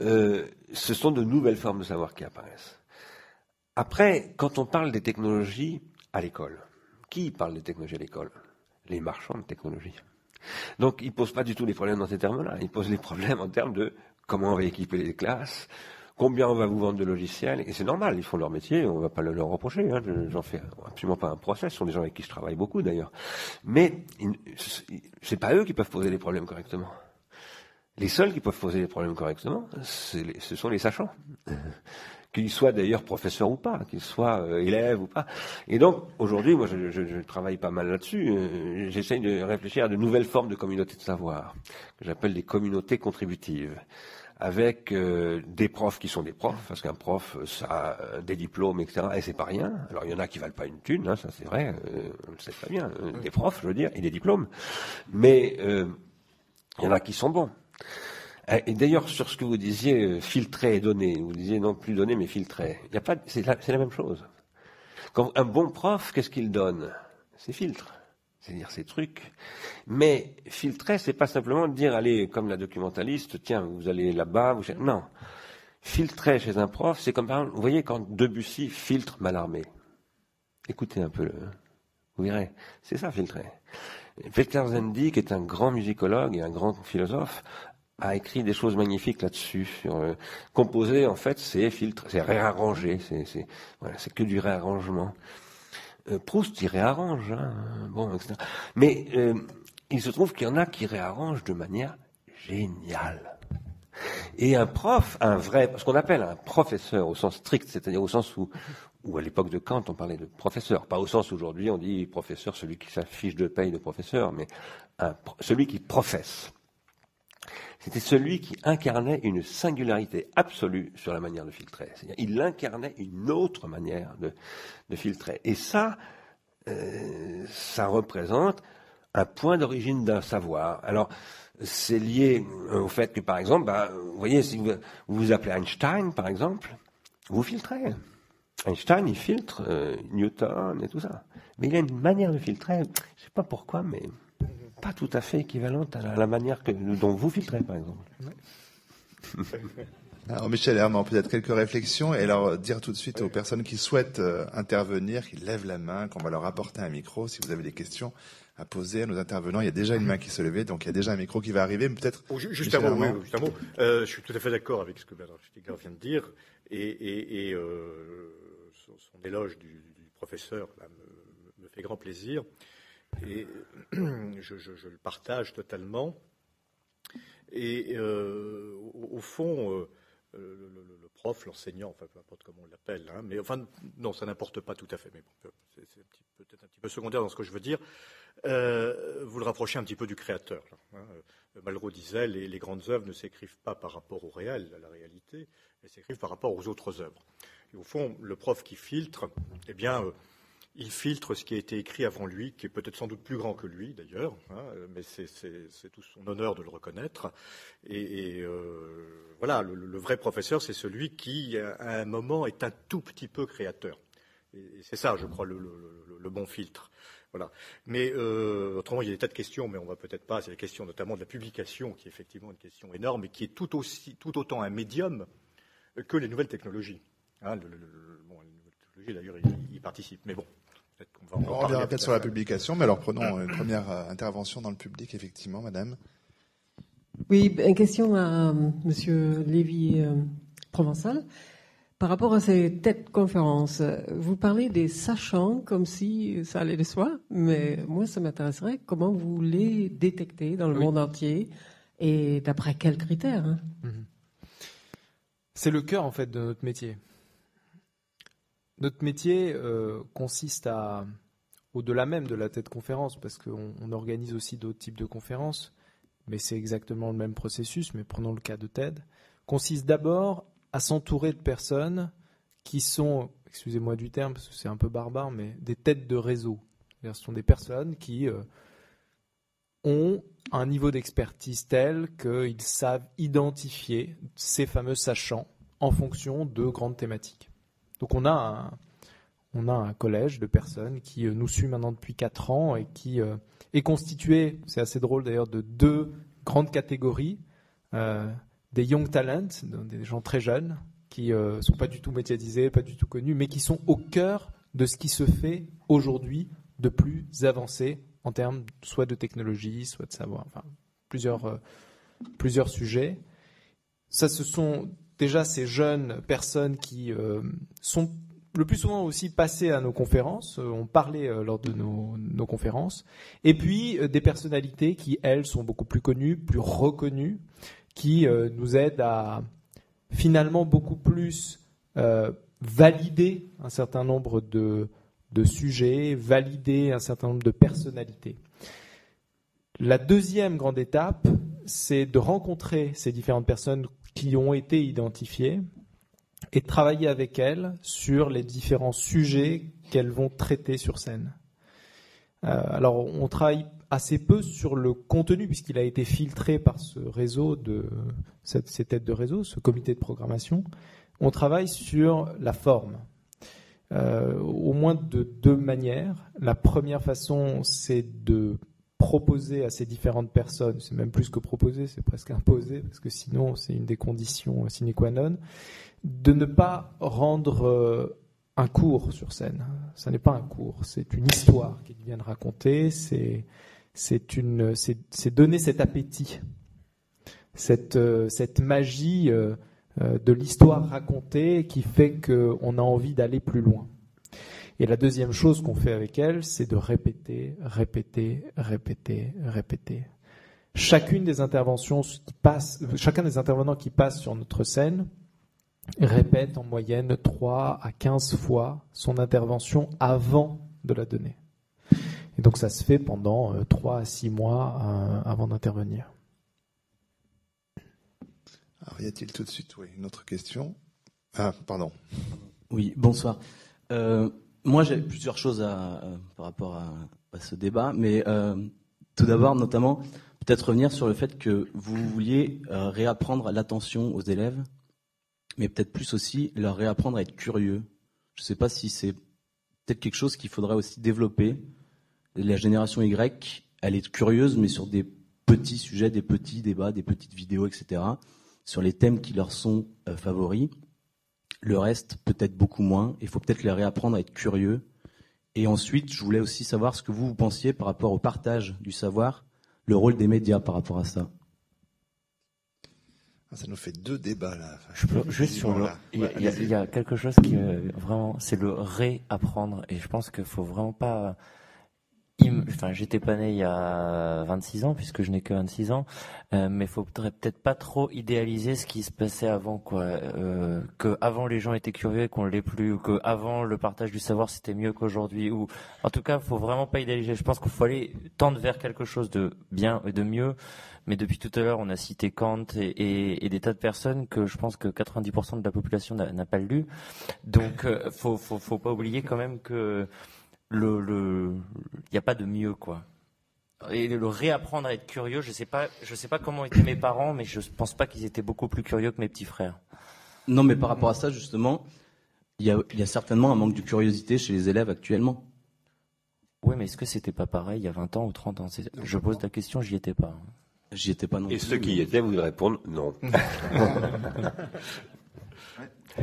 ce sont de nouvelles formes de savoir qui apparaissent. Après, quand on parle des technologies à l'école, qui parle des technologies à l'école? Les marchands de technologie. Donc, ils ne posent pas du tout les problèmes dans ces termes-là. Ils posent les problèmes en termes de comment on va équiper les classes, combien on va vous vendre de logiciels. Et c'est normal, ils font leur métier, on ne va pas le leur reprocher. Hein. J'en fais absolument pas un procès. Ce sont des gens avec qui je travaille beaucoup d'ailleurs. Mais ce n'est pas eux qui peuvent poser les problèmes correctement. Les seuls qui peuvent poser les problèmes correctement, ce sont les sachants. Qu'ils soient d'ailleurs professeurs ou pas, qu'ils soient euh, élèves ou pas. Et donc, aujourd'hui, moi, je, je, je, travaille pas mal là-dessus. Euh, J'essaye de réfléchir à de nouvelles formes de communautés de savoir, que j'appelle des communautés contributives avec euh, des profs qui sont des profs, parce qu'un prof, ça a euh, des diplômes, etc. Et c'est pas rien. Alors il y en a qui valent pas une thune, hein, ça c'est vrai, euh, on le sait très bien. Des profs, je veux dire, et des diplômes. Mais il y en a qui sont bons. Et d'ailleurs, sur ce que vous disiez, filtrer et donner, vous disiez non plus donner, mais filtrer. Il y a pas, c'est la, même chose. Quand un bon prof, qu'est-ce qu'il donne? C'est filtre c'est-à-dire ces trucs. Mais filtrer, c'est pas simplement dire, allez, comme la documentaliste, tiens, vous allez là-bas, vous... non. Filtrer chez un prof, c'est comme par exemple, vous voyez quand Debussy filtre Mallarmé. Écoutez un peu, vous verrez, c'est ça filtrer. Peter Zendi, qui est un grand musicologue et un grand philosophe, a écrit des choses magnifiques là-dessus. Euh, composer, en fait, c'est filtre, c'est réarranger, c'est, c'est, voilà, c'est que du réarrangement. Euh, Proust, il réarrange, hein, bon, etc. Mais euh, il se trouve qu'il y en a qui réarrangent de manière géniale. Et un prof, un vrai, ce qu'on appelle un professeur au sens strict, c'est-à-dire au sens où, où à l'époque de Kant on parlait de professeur, pas au sens aujourd'hui on dit professeur, celui qui s'affiche de paye de professeur, mais celui qui professe. C'était celui qui incarnait une singularité absolue sur la manière de filtrer. Il incarnait une autre manière de, filtrer. Et ça, euh, ça représente un point d'origine d'un savoir. Alors, c'est lié au fait que, par exemple, bah, vous voyez, si vous, vous appelez Einstein, par exemple, vous filtrez. Einstein, il filtre euh, Newton et tout ça. Mais il a une manière de filtrer, je ne sais pas pourquoi, mais pas tout à fait équivalente à la, manière que, dont vous filtrez, par exemple. Alors Michel Herman, peut-être quelques réflexions et alors dire tout de suite aux personnes qui souhaitent euh, intervenir, qu'ils lèvent la main, qu'on va leur apporter un micro. Si vous avez des questions à poser à nos intervenants, il y a déjà une main qui se levait, donc il y a déjà un micro qui va arriver. Peut-être. Oh, juste, un mot, juste, un mot, Euh, je suis tout à fait d'accord avec ce que Bernard Stiegler vient de dire et, et, et euh, son, son, éloge du, du professeur là, me, me, fait grand plaisir. Et je, le partage totalement. Et euh, au, fond, euh, le, prof, l'enseignant, enfin peu importe comment on l'appelle, hein, mais enfin non, ça n'importe pas tout à fait, mais c'est peut-être un petit peu secondaire dans ce que je veux dire. Euh, vous le rapprochez un petit peu du créateur. Là, hein. Malraux disait les, les grandes œuvres ne s'écrivent pas par rapport au réel, à la réalité, elles s'écrivent par rapport aux autres œuvres. Et au fond, le prof qui filtre, eh bien, il filtre ce qui a été écrit avant lui, qui est peut-être sans doute plus grand que lui d'ailleurs, hein, mais c'est tout son honneur de le reconnaître. Et, euh, voilà, le, vrai professeur, c'est celui qui, à un moment, est un tout petit peu créateur. Et c'est ça, je crois, le, bon filtre. Voilà. Mais euh, autrement, il y a des tas de questions, mais on va peut-être pas. C'est la question notamment de la publication, qui est effectivement une question énorme et qui est tout, aussi, tout autant un médium que les nouvelles technologies. Hein, les nouvelles technologies, d'ailleurs, y, y participent. Mais bon, peut-être qu'on va en On reviendra peut-être sur la publication, mais alors prenons une première intervention dans le public, effectivement, madame. Oui, une question à euh, monsieur Lévy euh, Provençal. Par rapport à ces têtes conférences, vous parlez des sachants comme si ça allait de soi, mais moi, ça m'intéresserait comment vous les détectez dans le oui. monde entier et d'après quels critères hein? Mmh. C'est le cœur, en fait, de notre métier. Notre métier euh, consiste à, au-delà même de la tête conférence, parce qu'on on organise aussi d'autres types de conférences, mais c'est exactement le même processus, mais prenons le cas de TED, consiste d'abord à s'entourer de personnes qui sont, excusez-moi du terme parce que c'est un peu barbare, mais des têtes de réseau. Ce sont des personnes qui euh, ont un niveau d'expertise tel qu'ils savent identifier ces fameux sachants en fonction de grandes thématiques. Donc on a un, on a un collège de personnes qui euh, nous suit maintenant depuis 4 ans et qui euh, est constitué, c'est assez drôle d'ailleurs, de deux grandes catégories. Euh, des young talents, des gens très jeunes, qui ne sont pas du tout médiatisés, pas du tout connus, mais qui sont au cœur de ce qui se fait aujourd'hui de plus avancé en termes soit de technologie, soit de savoir, enfin, plusieurs, plusieurs sujets. Ça, ce sont déjà ces jeunes personnes qui euh, sont le plus souvent aussi passées à nos conférences, euh, ont parlé euh, lors de nos, conférences, et puis des personnalités qui, elles, sont beaucoup plus connues, plus reconnues, qui nous aide à finalement beaucoup plus valider un certain nombre de sujets, valider un certain nombre de personnalités. La deuxième grande étape, c'est de rencontrer ces différentes personnes qui ont été identifiées et travailler avec elles sur les différents sujets qu'elles vont traiter sur scène. Euh, alors, on travaille assez peu sur le contenu puisqu'il a été filtré par ce réseau de ces têtes de réseau, ce comité de programmation. On travaille sur la forme. Euh, au moins de deux manières. La première façon, c'est de proposer à ces différentes personnes, c'est même plus que proposer, c'est presque imposer, parce que sinon c'est une des conditions sine qua non, de ne pas rendre euh, un cours sur scène. Ce n'est pas un cours, c'est une histoire qu'ils viennent raconter, c'est donner cet appétit, cette euh, magie euh, de l'histoire racontée qui fait qu'on a envie d'aller plus loin. Et la deuxième chose qu'on fait avec elle, c'est de répéter, répéter, répéter, répéter. Chacune des interventions qui chacun des intervenants qui passent sur notre scène répète en moyenne 3 à 15 fois son intervention avant de la donner. Et donc ça se fait pendant 3 euh, à 6 mois euh, avant d'intervenir. Alors y a-t-il tout de suite oui, une autre question? Ah, pardon. Oui, bonsoir. Euh, moi, j'ai plusieurs choses à, par rapport à, ce débat, mais euh, tout d'abord, notamment, peut-être revenir sur le fait que vous vouliez euh, réapprendre l'attention aux élèves, mais peut-être plus aussi leur réapprendre à être curieux. Je ne sais pas si c'est peut-être quelque chose qu'il faudrait aussi développer. La génération Y, elle est curieuse, mais sur des petits sujets, des petits débats, des petites vidéos, etc., sur les thèmes qui leur sont euh, favoris. Le reste, peut-être beaucoup moins. Il faut peut-être les réapprendre à être curieux. Et ensuite, je voulais aussi savoir ce que vous, vous pensiez par rapport au partage du savoir, le rôle des médias par rapport à ça. Ah, ça nous fait deux débats là. Je peux juste sur le. Il y, a, quelque chose qui vraiment, c'est le réapprendre. Et je pense qu'il faut vraiment pas enfin, j'étais pas né il y a 26 ans puisque je n'ai que 26 ans, euh, mais faudrait peut-être pas trop idéaliser ce qui se passait avant, quoi. Euh, que avant les gens étaient curieux et qu'on l'est plus, ou que avant le partage du savoir c'était mieux qu'aujourd'hui, ou en tout cas, faut vraiment pas idéaliser. Je pense qu'il faut aller tendre vers quelque chose de bien et de mieux. Mais depuis tout à l'heure, on a cité Kant et, et, des tas de personnes que je pense que 90% de la population n'a pas lu. Donc, euh, faut, faut, faut pas oublier quand même que le, le, il n'y a pas de mieux, quoi. Et le réapprendre à être curieux, je sais pas, je sais pas comment étaient mes parents, mais je pense pas qu'ils étaient beaucoup plus curieux que mes petits frères. Non, mais par rapport à ça, justement, il y a, y a certainement un manque de curiosité chez les élèves actuellement. Oui, mais est-ce que c'était pas pareil il y a 20 ans ou 30 ans? Je pose la question, j'y étais pas. J'y étais pas non Et ceux qui y étaient, vous répondre non.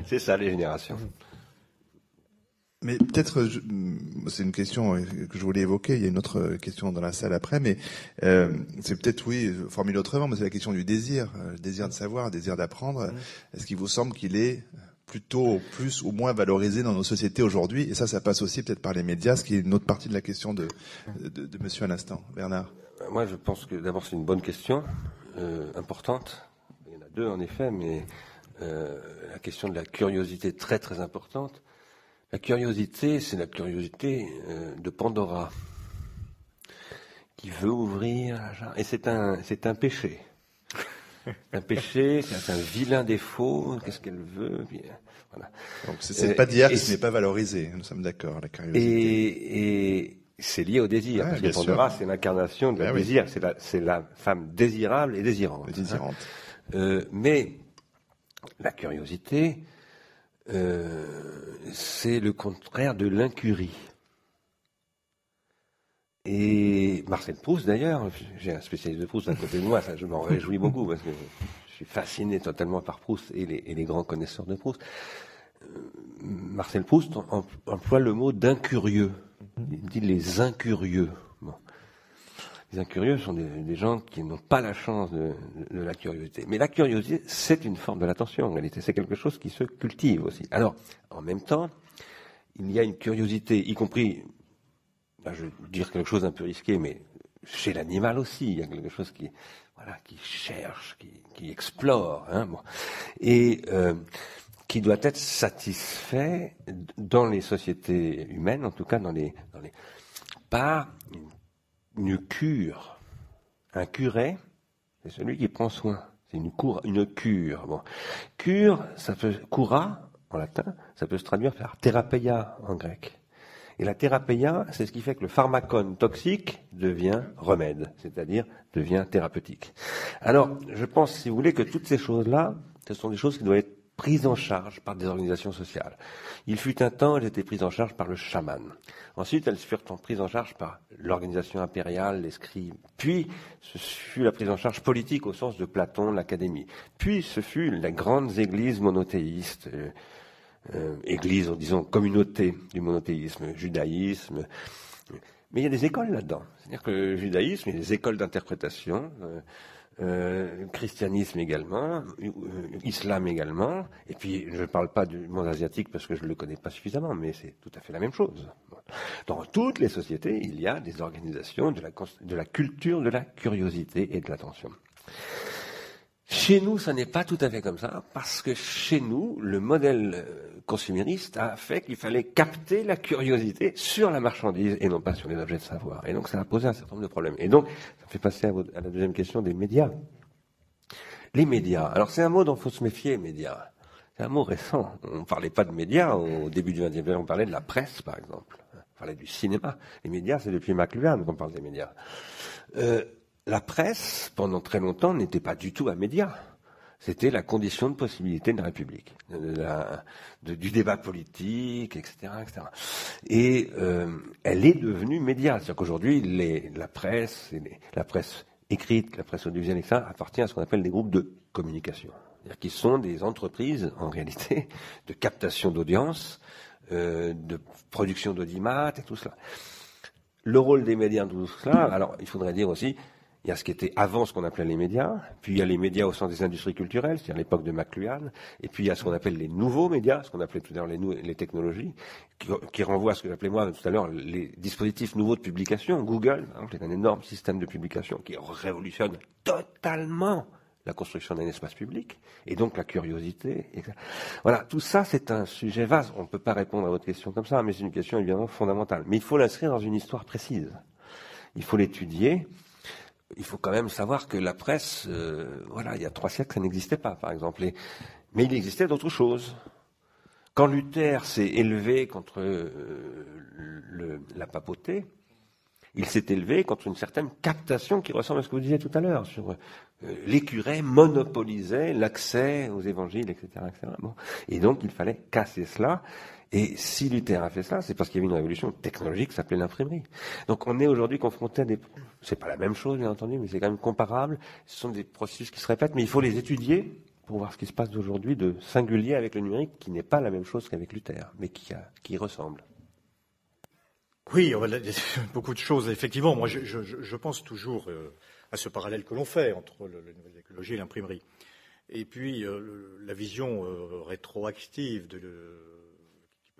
C'est ça les générations. Mais peut-être, c'est une question euh, que je voulais évoquer. Il y a une autre question dans la salle après, mais euh, c'est peut-être oui formulé autrement, mais c'est la question du désir, euh, le désir de savoir, le désir d'apprendre. Est-ce qu'il vous semble qu'il est plutôt plus ou moins valorisé dans nos sociétés aujourd'hui? Et ça, ça passe aussi peut-être par les médias, ce qui est une autre partie de la question de, de, de Monsieur à l'instant, Bernard. Moi, je pense que d'abord c'est une bonne question, euh, importante. Il y en a deux en effet, mais euh, la question de la curiosité très très importante. La curiosité, c'est la curiosité euh, de Pandora, qui veut ouvrir, et c'est un, c'est un péché. Un péché, c'est un vilain défaut. Qu'est-ce qu'elle veut voilà. Donc c'est, pas d'hier ce n'est pas valorisé. Nous sommes d'accord. La curiosité. Et, et c'est lié au désir. parce que Pandora, c'est l'incarnation de la ben désir. C'est la, c'est la femme désirable et désirante. désirante. Euh, mais la curiosité, euh, c'est le contraire de l'incurie. Et Marcel Proust, d'ailleurs, j'ai un spécialiste de Proust à côté de moi, ça, je m'en réjouis beaucoup parce que je suis fasciné totalement par Proust et les, grands connaisseurs de Proust. Euh, Marcel Proust emploie le mot d'incurieux. Il dit les incurieux. Les incurieux sont des, gens qui n'ont pas la chance de, la curiosité. Mais la curiosité, c'est une forme de l'attention en réalité. C'est quelque chose qui se cultive aussi. Alors, en même temps, il y a une curiosité, y compris, je vais dire quelque chose un peu risqué, mais chez l'animal aussi, il y a quelque chose qui, voilà, qui cherche, qui, explore, hein, bon, et euh, qui doit être satisfait dans les sociétés humaines, en tout cas dans les, dans les par une cure. Un curé, c'est celui qui prend soin. C'est une, cour, une cure. Bon. Cure, ça peut, cura, en latin, ça peut se traduire par thérapeia en grec. Et la thérapeia, c'est ce qui fait que le pharmacone toxique devient remède, c'est-à-dire devient thérapeutique. Alors, je pense, si vous voulez, que toutes ces choses-là, ce sont des choses qui doivent être prise en charge par des organisations sociales. Il fut un temps, elles étaient prises en charge par le chaman. Ensuite, elles furent prises en charge par l'organisation impériale, les scribes. Puis, ce fut la prise en charge politique au sens de Platon, l'académie. Puis, ce fut les grandes églises monothéistes, euh, euh, églises, disons, communautés du monothéisme, judaïsme. Mais il y a des écoles là-dedans. C'est-à-dire que le judaïsme, il y a des écoles d'interprétation. Euh, euh, christianisme également, euh, islam également, et puis je ne parle pas du monde asiatique parce que je ne le connais pas suffisamment, mais c'est tout à fait la même chose. Dans toutes les sociétés, il y a des organisations de la, de la culture de la curiosité et de l'attention. Chez nous, ça n'est pas tout à fait comme ça, parce que chez nous, le modèle euh, consumériste a fait qu'il fallait capter la curiosité sur la marchandise et non pas sur les objets de savoir. Et donc, ça a posé un certain nombre de problèmes. Et donc, ça fait passer à, la deuxième question des médias. Les médias. Alors, c'est un mot dont il faut se méfier, médias. C'est un mot récent. On ne parlait pas de médias au début du XXe siècle. On parlait de la presse, par exemple. On parlait du cinéma. Les médias, c'est depuis McLuhan qu'on parle des médias. Euh, la presse, pendant très longtemps, n'était pas du tout un média. C'était la condition de possibilité de la République, du débat politique, etc. etc. Et euh, elle est devenue média. C'est-à-dire qu'aujourd'hui, la presse, la presse écrite, la presse audiovisuelle, etc., appartient à ce qu'on appelle des groupes de communication. C'est-à-dire qui sont des entreprises, en réalité, de captation d'audience, euh, de production d'audimat et tout cela. Le rôle des médias dans tout cela, alors il faudrait dire aussi, il y a ce qui était avant ce qu'on appelait les médias, puis il y a les médias au sens des industries culturelles, c'est-à-dire l'époque de McLuhan, et puis il y a ce qu'on appelle les nouveaux médias, ce qu'on appelait tout à l'heure les, les, technologies, qui, qui renvoient à ce que j'appelais moi tout à l'heure les dispositifs nouveaux de publication. Google, par exemple, est un énorme système de publication qui révolutionne totalement la construction d'un espace public, et donc la curiosité. Voilà, tout ça c'est un sujet vaste. On ne peut pas répondre à votre question comme ça, mais c'est une question évidemment fondamentale. Mais il faut l'inscrire dans une histoire précise. Il faut l'étudier il faut quand même savoir que la presse, euh, voilà, il y a trois siècles, ça n'existait pas, par exemple. mais il existait d'autres choses. Quand Luther s'est élevé contre euh, la papauté, il s'est élevé contre une certaine captation qui ressemble à ce que vous disiez tout à l'heure sur les curés monopolisaient l'accès aux évangiles, etc. etc. Et donc il fallait casser cela. Et si Luther a fait ça, c'est parce qu'il y avait une révolution technologique qui s'appelait l'imprimerie. Donc on est aujourd'hui confronté à des... C'est pas la même chose, bien entendu, mais c'est quand même comparable. Ce sont des processus qui se répètent, mais il faut les étudier pour voir ce qui se passe aujourd'hui de singulier avec le numérique, qui n'est pas la même chose qu'avec Luther, mais qui, a, qui ressemble. Oui, beaucoup de choses. Effectivement, moi, je pense toujours euh, à ce parallèle que l'on fait entre la nouvelle technologie et l'imprimerie. Et puis, euh, la vision euh, rétroactive de,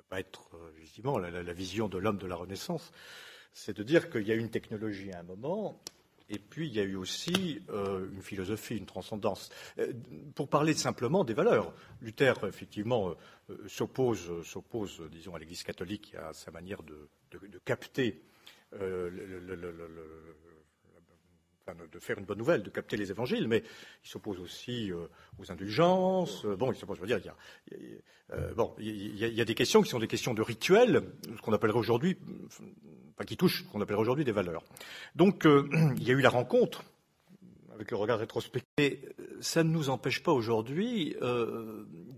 pas être euh, justement la, la, vision de l'homme de la Renaissance, c'est de dire qu'il y a une technologie à un moment, et puis il y a eu aussi euh, une philosophie, une transcendance. Euh, pour parler simplement des valeurs, Luther effectivement euh, s'oppose, disons, à l'Église catholique à sa manière de, capter le, de faire une bonne nouvelle, de capter les évangiles, mais il s'oppose aussi euh, aux indulgences. Euh, bon, il s'oppose, je veux dire, il y a, euh, des questions qui sont des questions de rituel, ce qu'on appellerait aujourd'hui, enfin, qui touchent ce qu'on appellerait aujourd'hui des valeurs. Donc, il y a eu la rencontre avec le regard rétrospectif. Et ça ne nous empêche pas aujourd'hui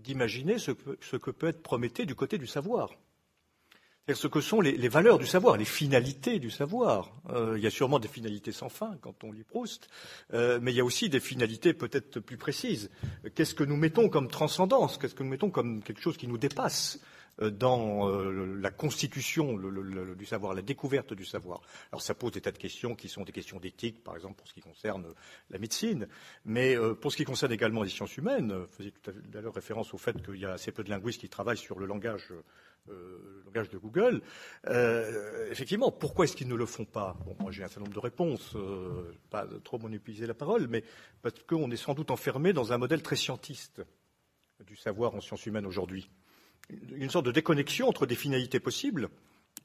d'imaginer ce, ce que peut être Prométhée du côté du savoir ce que sont les, valeurs du savoir, les finalités du savoir. Euh, il y a sûrement des finalités sans fin quand on lit Proust, euh, mais il y a aussi des finalités peut-être plus précises. Qu'est-ce que nous mettons comme transcendance? Qu'est-ce que nous mettons comme quelque chose qui nous dépasse euh, dans euh, la constitution du savoir, la découverte du savoir? Alors ça pose des tas de questions qui sont des questions d'éthique, par exemple pour ce qui concerne la médecine, mais pour ce qui concerne également les sciences humaines, vous faisiez tout à l'heure référence au fait qu'il y a assez peu de linguistes qui travaillent sur le langage le langage de Google. effectivement, pourquoi est-ce qu'ils ne le font pas? Bon, moi j'ai un certain nombre de réponses, pas trop monopoliser la parole, mais parce qu'on est sans doute enfermé dans un modèle très scientiste du savoir en sciences humaines aujourd'hui une sorte de déconnexion entre des finalités possibles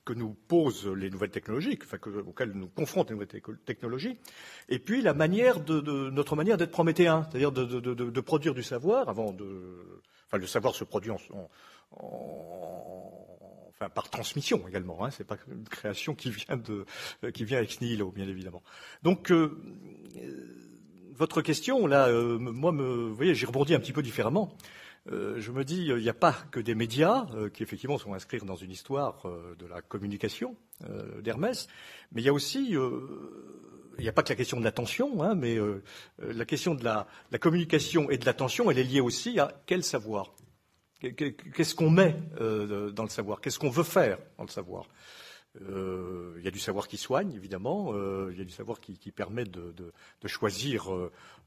que nous posent les nouvelles technologies, enfin, auxquelles nous confrontent les nouvelles technologies, et puis la manière de, notre manière d'être prométhéen, c'est-à-dire de, produire du savoir avant de, enfin, le savoir se produit en, enfin, par transmission également. Hein, c'est pas une création qui vient de, qui vient ex nihilo, bien évidemment. Donc, euh, votre question là, euh, moi, me, vous voyez, j'ai rebondi un petit peu différemment. Euh, je me dis, il n'y a pas que des médias euh, qui effectivement sont inscrits dans une histoire euh, de la communication d'Hermès, mais il y a aussi, il n'y a pas que la question de l'attention, hein, mais la question de la, communication et de l'attention, elle est liée aussi à quel savoir? Qu'est-ce qu'on met dans le savoir? Qu'est-ce qu'on veut faire dans le savoir? Il y a du savoir qui soigne, évidemment. il y a du savoir qui, permet de, de choisir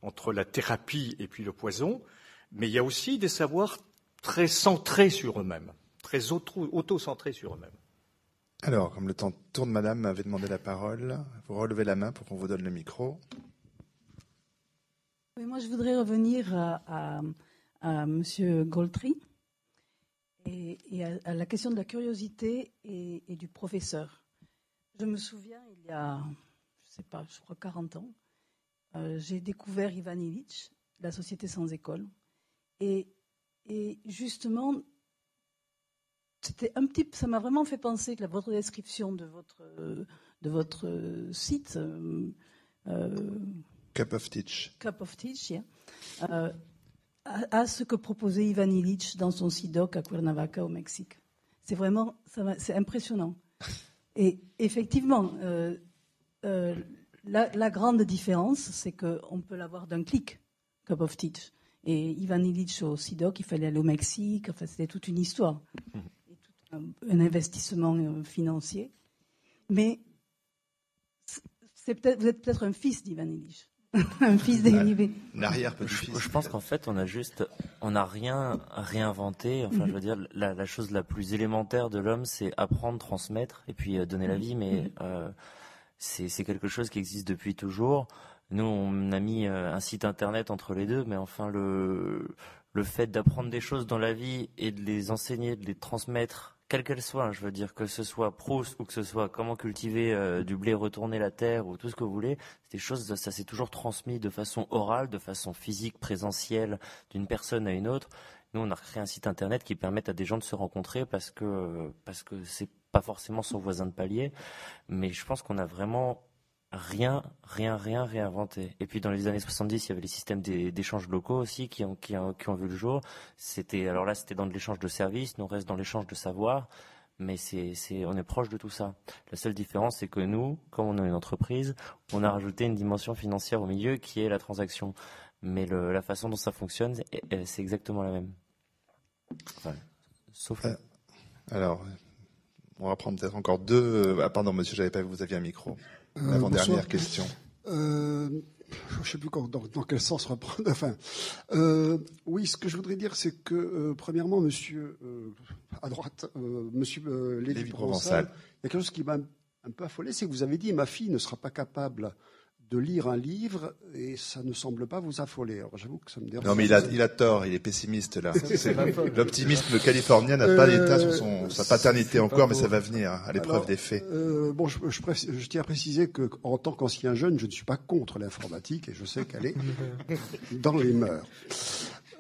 entre la thérapie et puis le poison. Mais il y a aussi des savoirs très centrés sur eux-mêmes, très auto-centrés sur eux-mêmes. Alors, comme le temps tourne, madame m'avait demandé la parole. Vous relevez la main pour qu'on vous donne le micro. Oui, moi, je voudrais revenir à, à, M. Goltry et, à, la question de la curiosité et, du professeur. Je me souviens, il y a, je ne sais pas, je crois 40 ans, euh, j'ai découvert Ivan Illich, La Société sans école. Et, justement, c'était un petit, ça m'a vraiment fait penser que la, votre description de votre, de votre site. Euh, euh, Cup of Teach. Cup of Teach, euh, à, ce que proposait Ivan Illich dans son SIDOC à Cuernavaca au Mexique. C'est vraiment, c'est impressionnant. Et effectivement, la, la, grande différence, c'est qu'on peut l'avoir d'un clic, Cup of Teach. Et Ivan Illich au SIDOC, il fallait aller au Mexique. Enfin, c'était toute une histoire. Et tout un, investissement euh, financier. Mais peut vous êtes peut-être un fils d'Ivan Illich. Un fils d'Élivé. arrière petit Je, pense qu'en fait, on a juste, on n'a rien réinventé. Enfin, je veux dire, la, chose la plus élémentaire de l'homme, c'est apprendre, transmettre et puis euh, donner la vie. Mais mhm. euh, c'est quelque chose qui existe depuis toujours. Nous, on a mis euh, un site internet entre les deux, mais enfin, le, le fait d'apprendre des choses dans la vie et de les enseigner, de les transmettre, qu'elles soient, hein, je veux dire que ce soit Proust ou que ce soit comment cultiver euh, du blé, retourner la terre ou tout ce que vous voulez, c'est des choses, ça s'est toujours transmis de façon orale, de façon physique, présentielle, d'une personne à une autre. Nous, on a créé un site internet qui permet à des gens de se rencontrer parce que parce que c'est pas forcément son voisin de palier, mais je pense qu'on a vraiment rien, rien, rien réinventé. Et puis dans les années 70, il y avait les systèmes d'échanges locaux aussi qui ont, vu le jour. C'était alors là, c'était dans l'échange de services, nous on reste dans l'échange de savoir, mais on est proche de tout ça. La seule différence, c'est que nous, comme on est une entreprise, on a rajouté une dimension financière au milieu qui est la transaction. Mais la façon dont ça fonctionne, c'est exactement la même. sauf. Euh, alors, on va prendre peut-être encore deux. Ah, pardon, monsieur, j'avais pas vu que vous aviez un micro. Euh, Avant-dernière question. Euh, je ne sais plus dans, quel sens reprendre. Enfin, euh, oui, ce que je voudrais dire, c'est que premièrement, Monsieur à droite, Monsieur Lévy Provençal, il y a quelque chose qui m'a un peu affolé, c'est que vous avez dit ma fille ne sera pas capable de lire un livre et ça ne semble pas vous affoler. Alors j'avoue que ça me dérange. Non, mais il a, il a tort, il est pessimiste là. L'optimisme californien n'a pas l'état sur son, sa paternité encore, mais ça va venir à l'épreuve des faits. Euh, bon, je, je, je, tiens à préciser que en tant qu'ancien jeune, je ne suis pas contre l'informatique et je sais qu'elle est dans les mœurs.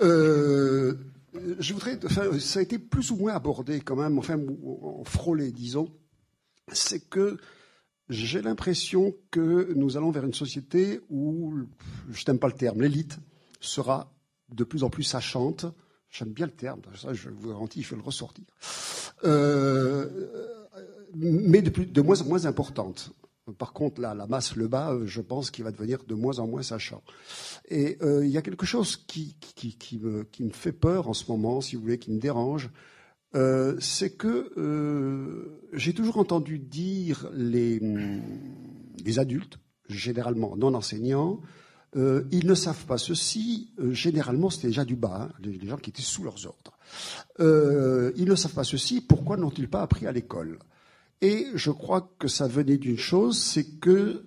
Euh, je voudrais, enfin, ça a été plus ou moins abordé quand même, enfin, frôlé, disons, c'est que j'ai l'impression que nous allons vers une société où, je n'aime pas le terme, l'élite sera de plus en plus sachante. J'aime bien le terme, ça je vous garantis, je vais le ressortir. Euh, mais de, plus, de moins en moins importante. Par contre, là, la masse, le bas, je pense qu'il va devenir de moins en moins sachant. Et euh, il y a quelque chose qui, qui, me, qui me fait peur en ce moment, si vous voulez, qui me dérange. Euh, c'est que euh, j'ai toujours entendu dire les, les adultes, généralement non enseignants, euh, ils ne savent pas ceci. Généralement, c'était déjà du bas, hein, les, gens qui étaient sous leurs ordres. Ils ne savent pas ceci. Pourquoi n'ont-ils pas appris à l'école? Et je crois que ça venait d'une chose, c'est que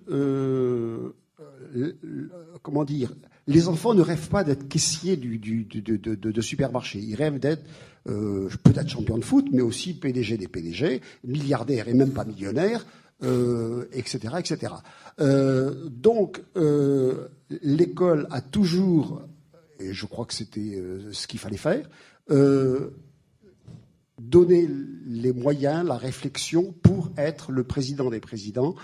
comment dire, les enfants ne rêvent pas d'être caissiers de, de, de, supermarché. Ils rêvent d'être peut-être champion de foot, mais aussi PDG des PDG, milliardaires et même pas millionnaires, etc., etc. donc l'école a toujours, et je crois que c'était euh, ce qu'il fallait faire, euh, donné les moyens, la réflexion pour être le président des présidents.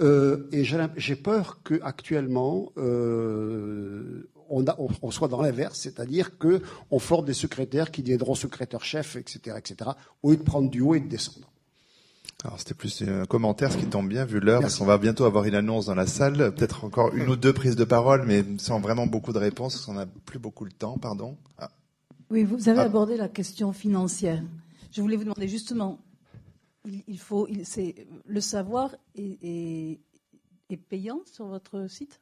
Euh, et j'ai peur qu'actuellement, euh, on, on, soit dans l'inverse, c'est-à-dire qu'on forme des secrétaires qui deviendront secrétaires-chefs, etc., etc., au lieu de prendre du haut et de descendre. Alors c'était plus un commentaire, ce qui tombe bien vu l'heure, parce qu'on va bientôt avoir une annonce dans la salle, peut-être encore une ou deux prises de parole, mais sans vraiment beaucoup de réponses, parce qu'on n'a plus beaucoup le temps, pardon. Ah. Oui, vous avez ah. abordé la question financière. Je voulais vous demander justement, il, faut, il, le savoir est payant sur votre site?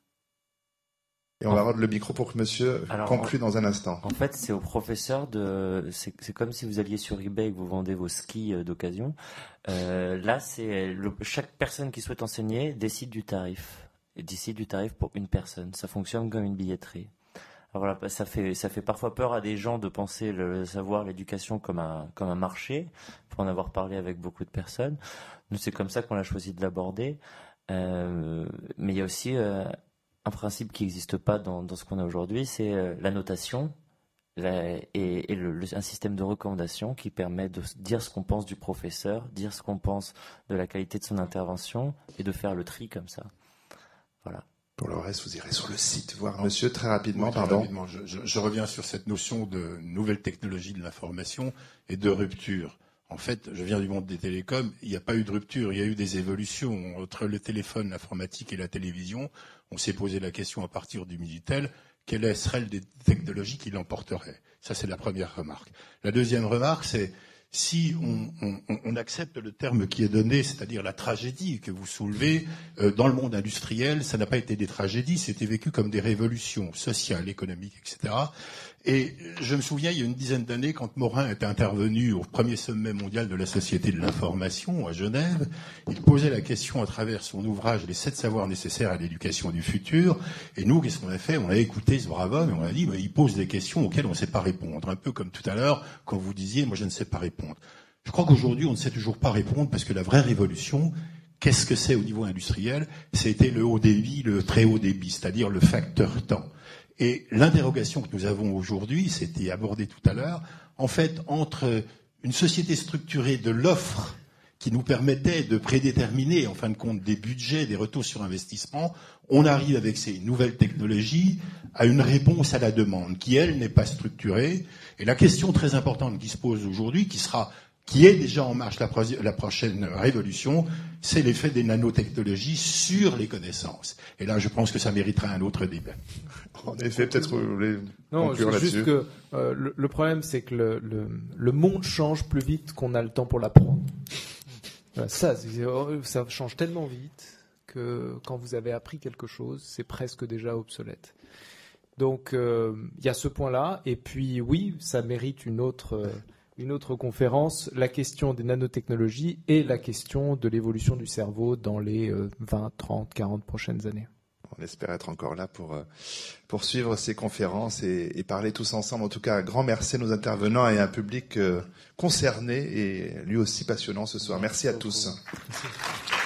Et on va rendre le micro pour que monsieur conclue dans un instant. En fait, c'est au professeur de. C'est comme si vous alliez sur eBay et que vous vendez vos skis euh, d'occasion. Euh, là, c'est chaque personne qui souhaite enseigner décide du tarif. Et décide du tarif pour une personne. Ça fonctionne comme une billetterie. Alors voilà, ça fait ça fait parfois peur à des gens de penser le savoir, l'éducation comme un comme un marché. Pour en avoir parlé avec beaucoup de personnes, nous c'est comme ça qu'on a choisi de l'aborder. Euh, mais il y a aussi euh, un principe qui n'existe pas dans, ce qu'on a aujourd'hui, c'est euh, la notation et, un système de recommandation qui permet de dire ce qu'on pense du professeur, dire ce qu'on pense de la qualité de son intervention et de faire le tri comme ça. Voilà. Pour le reste, vous irez sur le site voir monsieur très rapidement. pardon. je, reviens sur cette notion de nouvelle technologie de l'information et de rupture. En fait, je viens du monde des télécoms, il n'y a pas eu de rupture, il y a eu des évolutions entre le téléphone, l'informatique et la télévision. On s'est posé la question à partir du Minitel, quelles seraient les technologies qui l'emporteraient Ça, c'est la première remarque. La deuxième remarque, c'est si on, accepte le terme qui est donné, c'est-à-dire la tragédie que vous soulevez, euh, dans le monde industriel, ça n'a pas été des tragédies, c'était vécu comme des révolutions sociales, économiques, etc. Et je me souviens, il y a une dizaine d'années, quand Morin était intervenu au premier sommet mondial de la Société de l'information à Genève, il posait la question à travers son ouvrage Les sept savoirs nécessaires à l'éducation du futur. Et nous, qu'est-ce qu'on a fait? On a écouté ce brave homme et on a dit, bah, il pose des questions auxquelles on ne sait pas répondre. Un peu comme tout à l'heure, quand vous disiez, moi je ne sais pas répondre. Je crois qu'aujourd'hui, on ne sait toujours pas répondre parce que la vraie révolution, qu'est-ce que c'est au niveau industriel? C'était le haut débit, le très haut débit, c'est-à-dire le facteur temps. Et l'interrogation que nous avons aujourd'hui, c'était abordé tout à l'heure, en fait, entre une société structurée de l'offre qui nous permettait de prédéterminer, en fin de compte, des budgets, des retours sur investissement, on arrive avec ces nouvelles technologies à une réponse à la demande qui, elle, n'est pas structurée. Et la question très importante qui se pose aujourd'hui, qui sera qui est déjà en marche la, la prochaine révolution, c'est l'effet des nanotechnologies sur les connaissances. Et là, je pense que ça mériterait un autre débat. En effet, peut-être vous voulez Non, juste que euh, le, problème, c'est que le, le, le, monde change plus vite qu'on a le temps pour l'apprendre. ça, ça change tellement vite que quand vous avez appris quelque chose, c'est presque déjà obsolète. Donc, euh, il y a ce point-là. Et puis, oui, ça mérite une autre... Euh, une autre conférence, la question des nanotechnologies et la question de l'évolution du cerveau dans les 20, 30, 40 prochaines années. On espère être encore là pour euh, poursuivre ces conférences et, parler tous ensemble. En tout cas, un grand merci à nos intervenants et à un public euh, concerné et lui aussi passionnant ce soir. Merci à tous. Merci.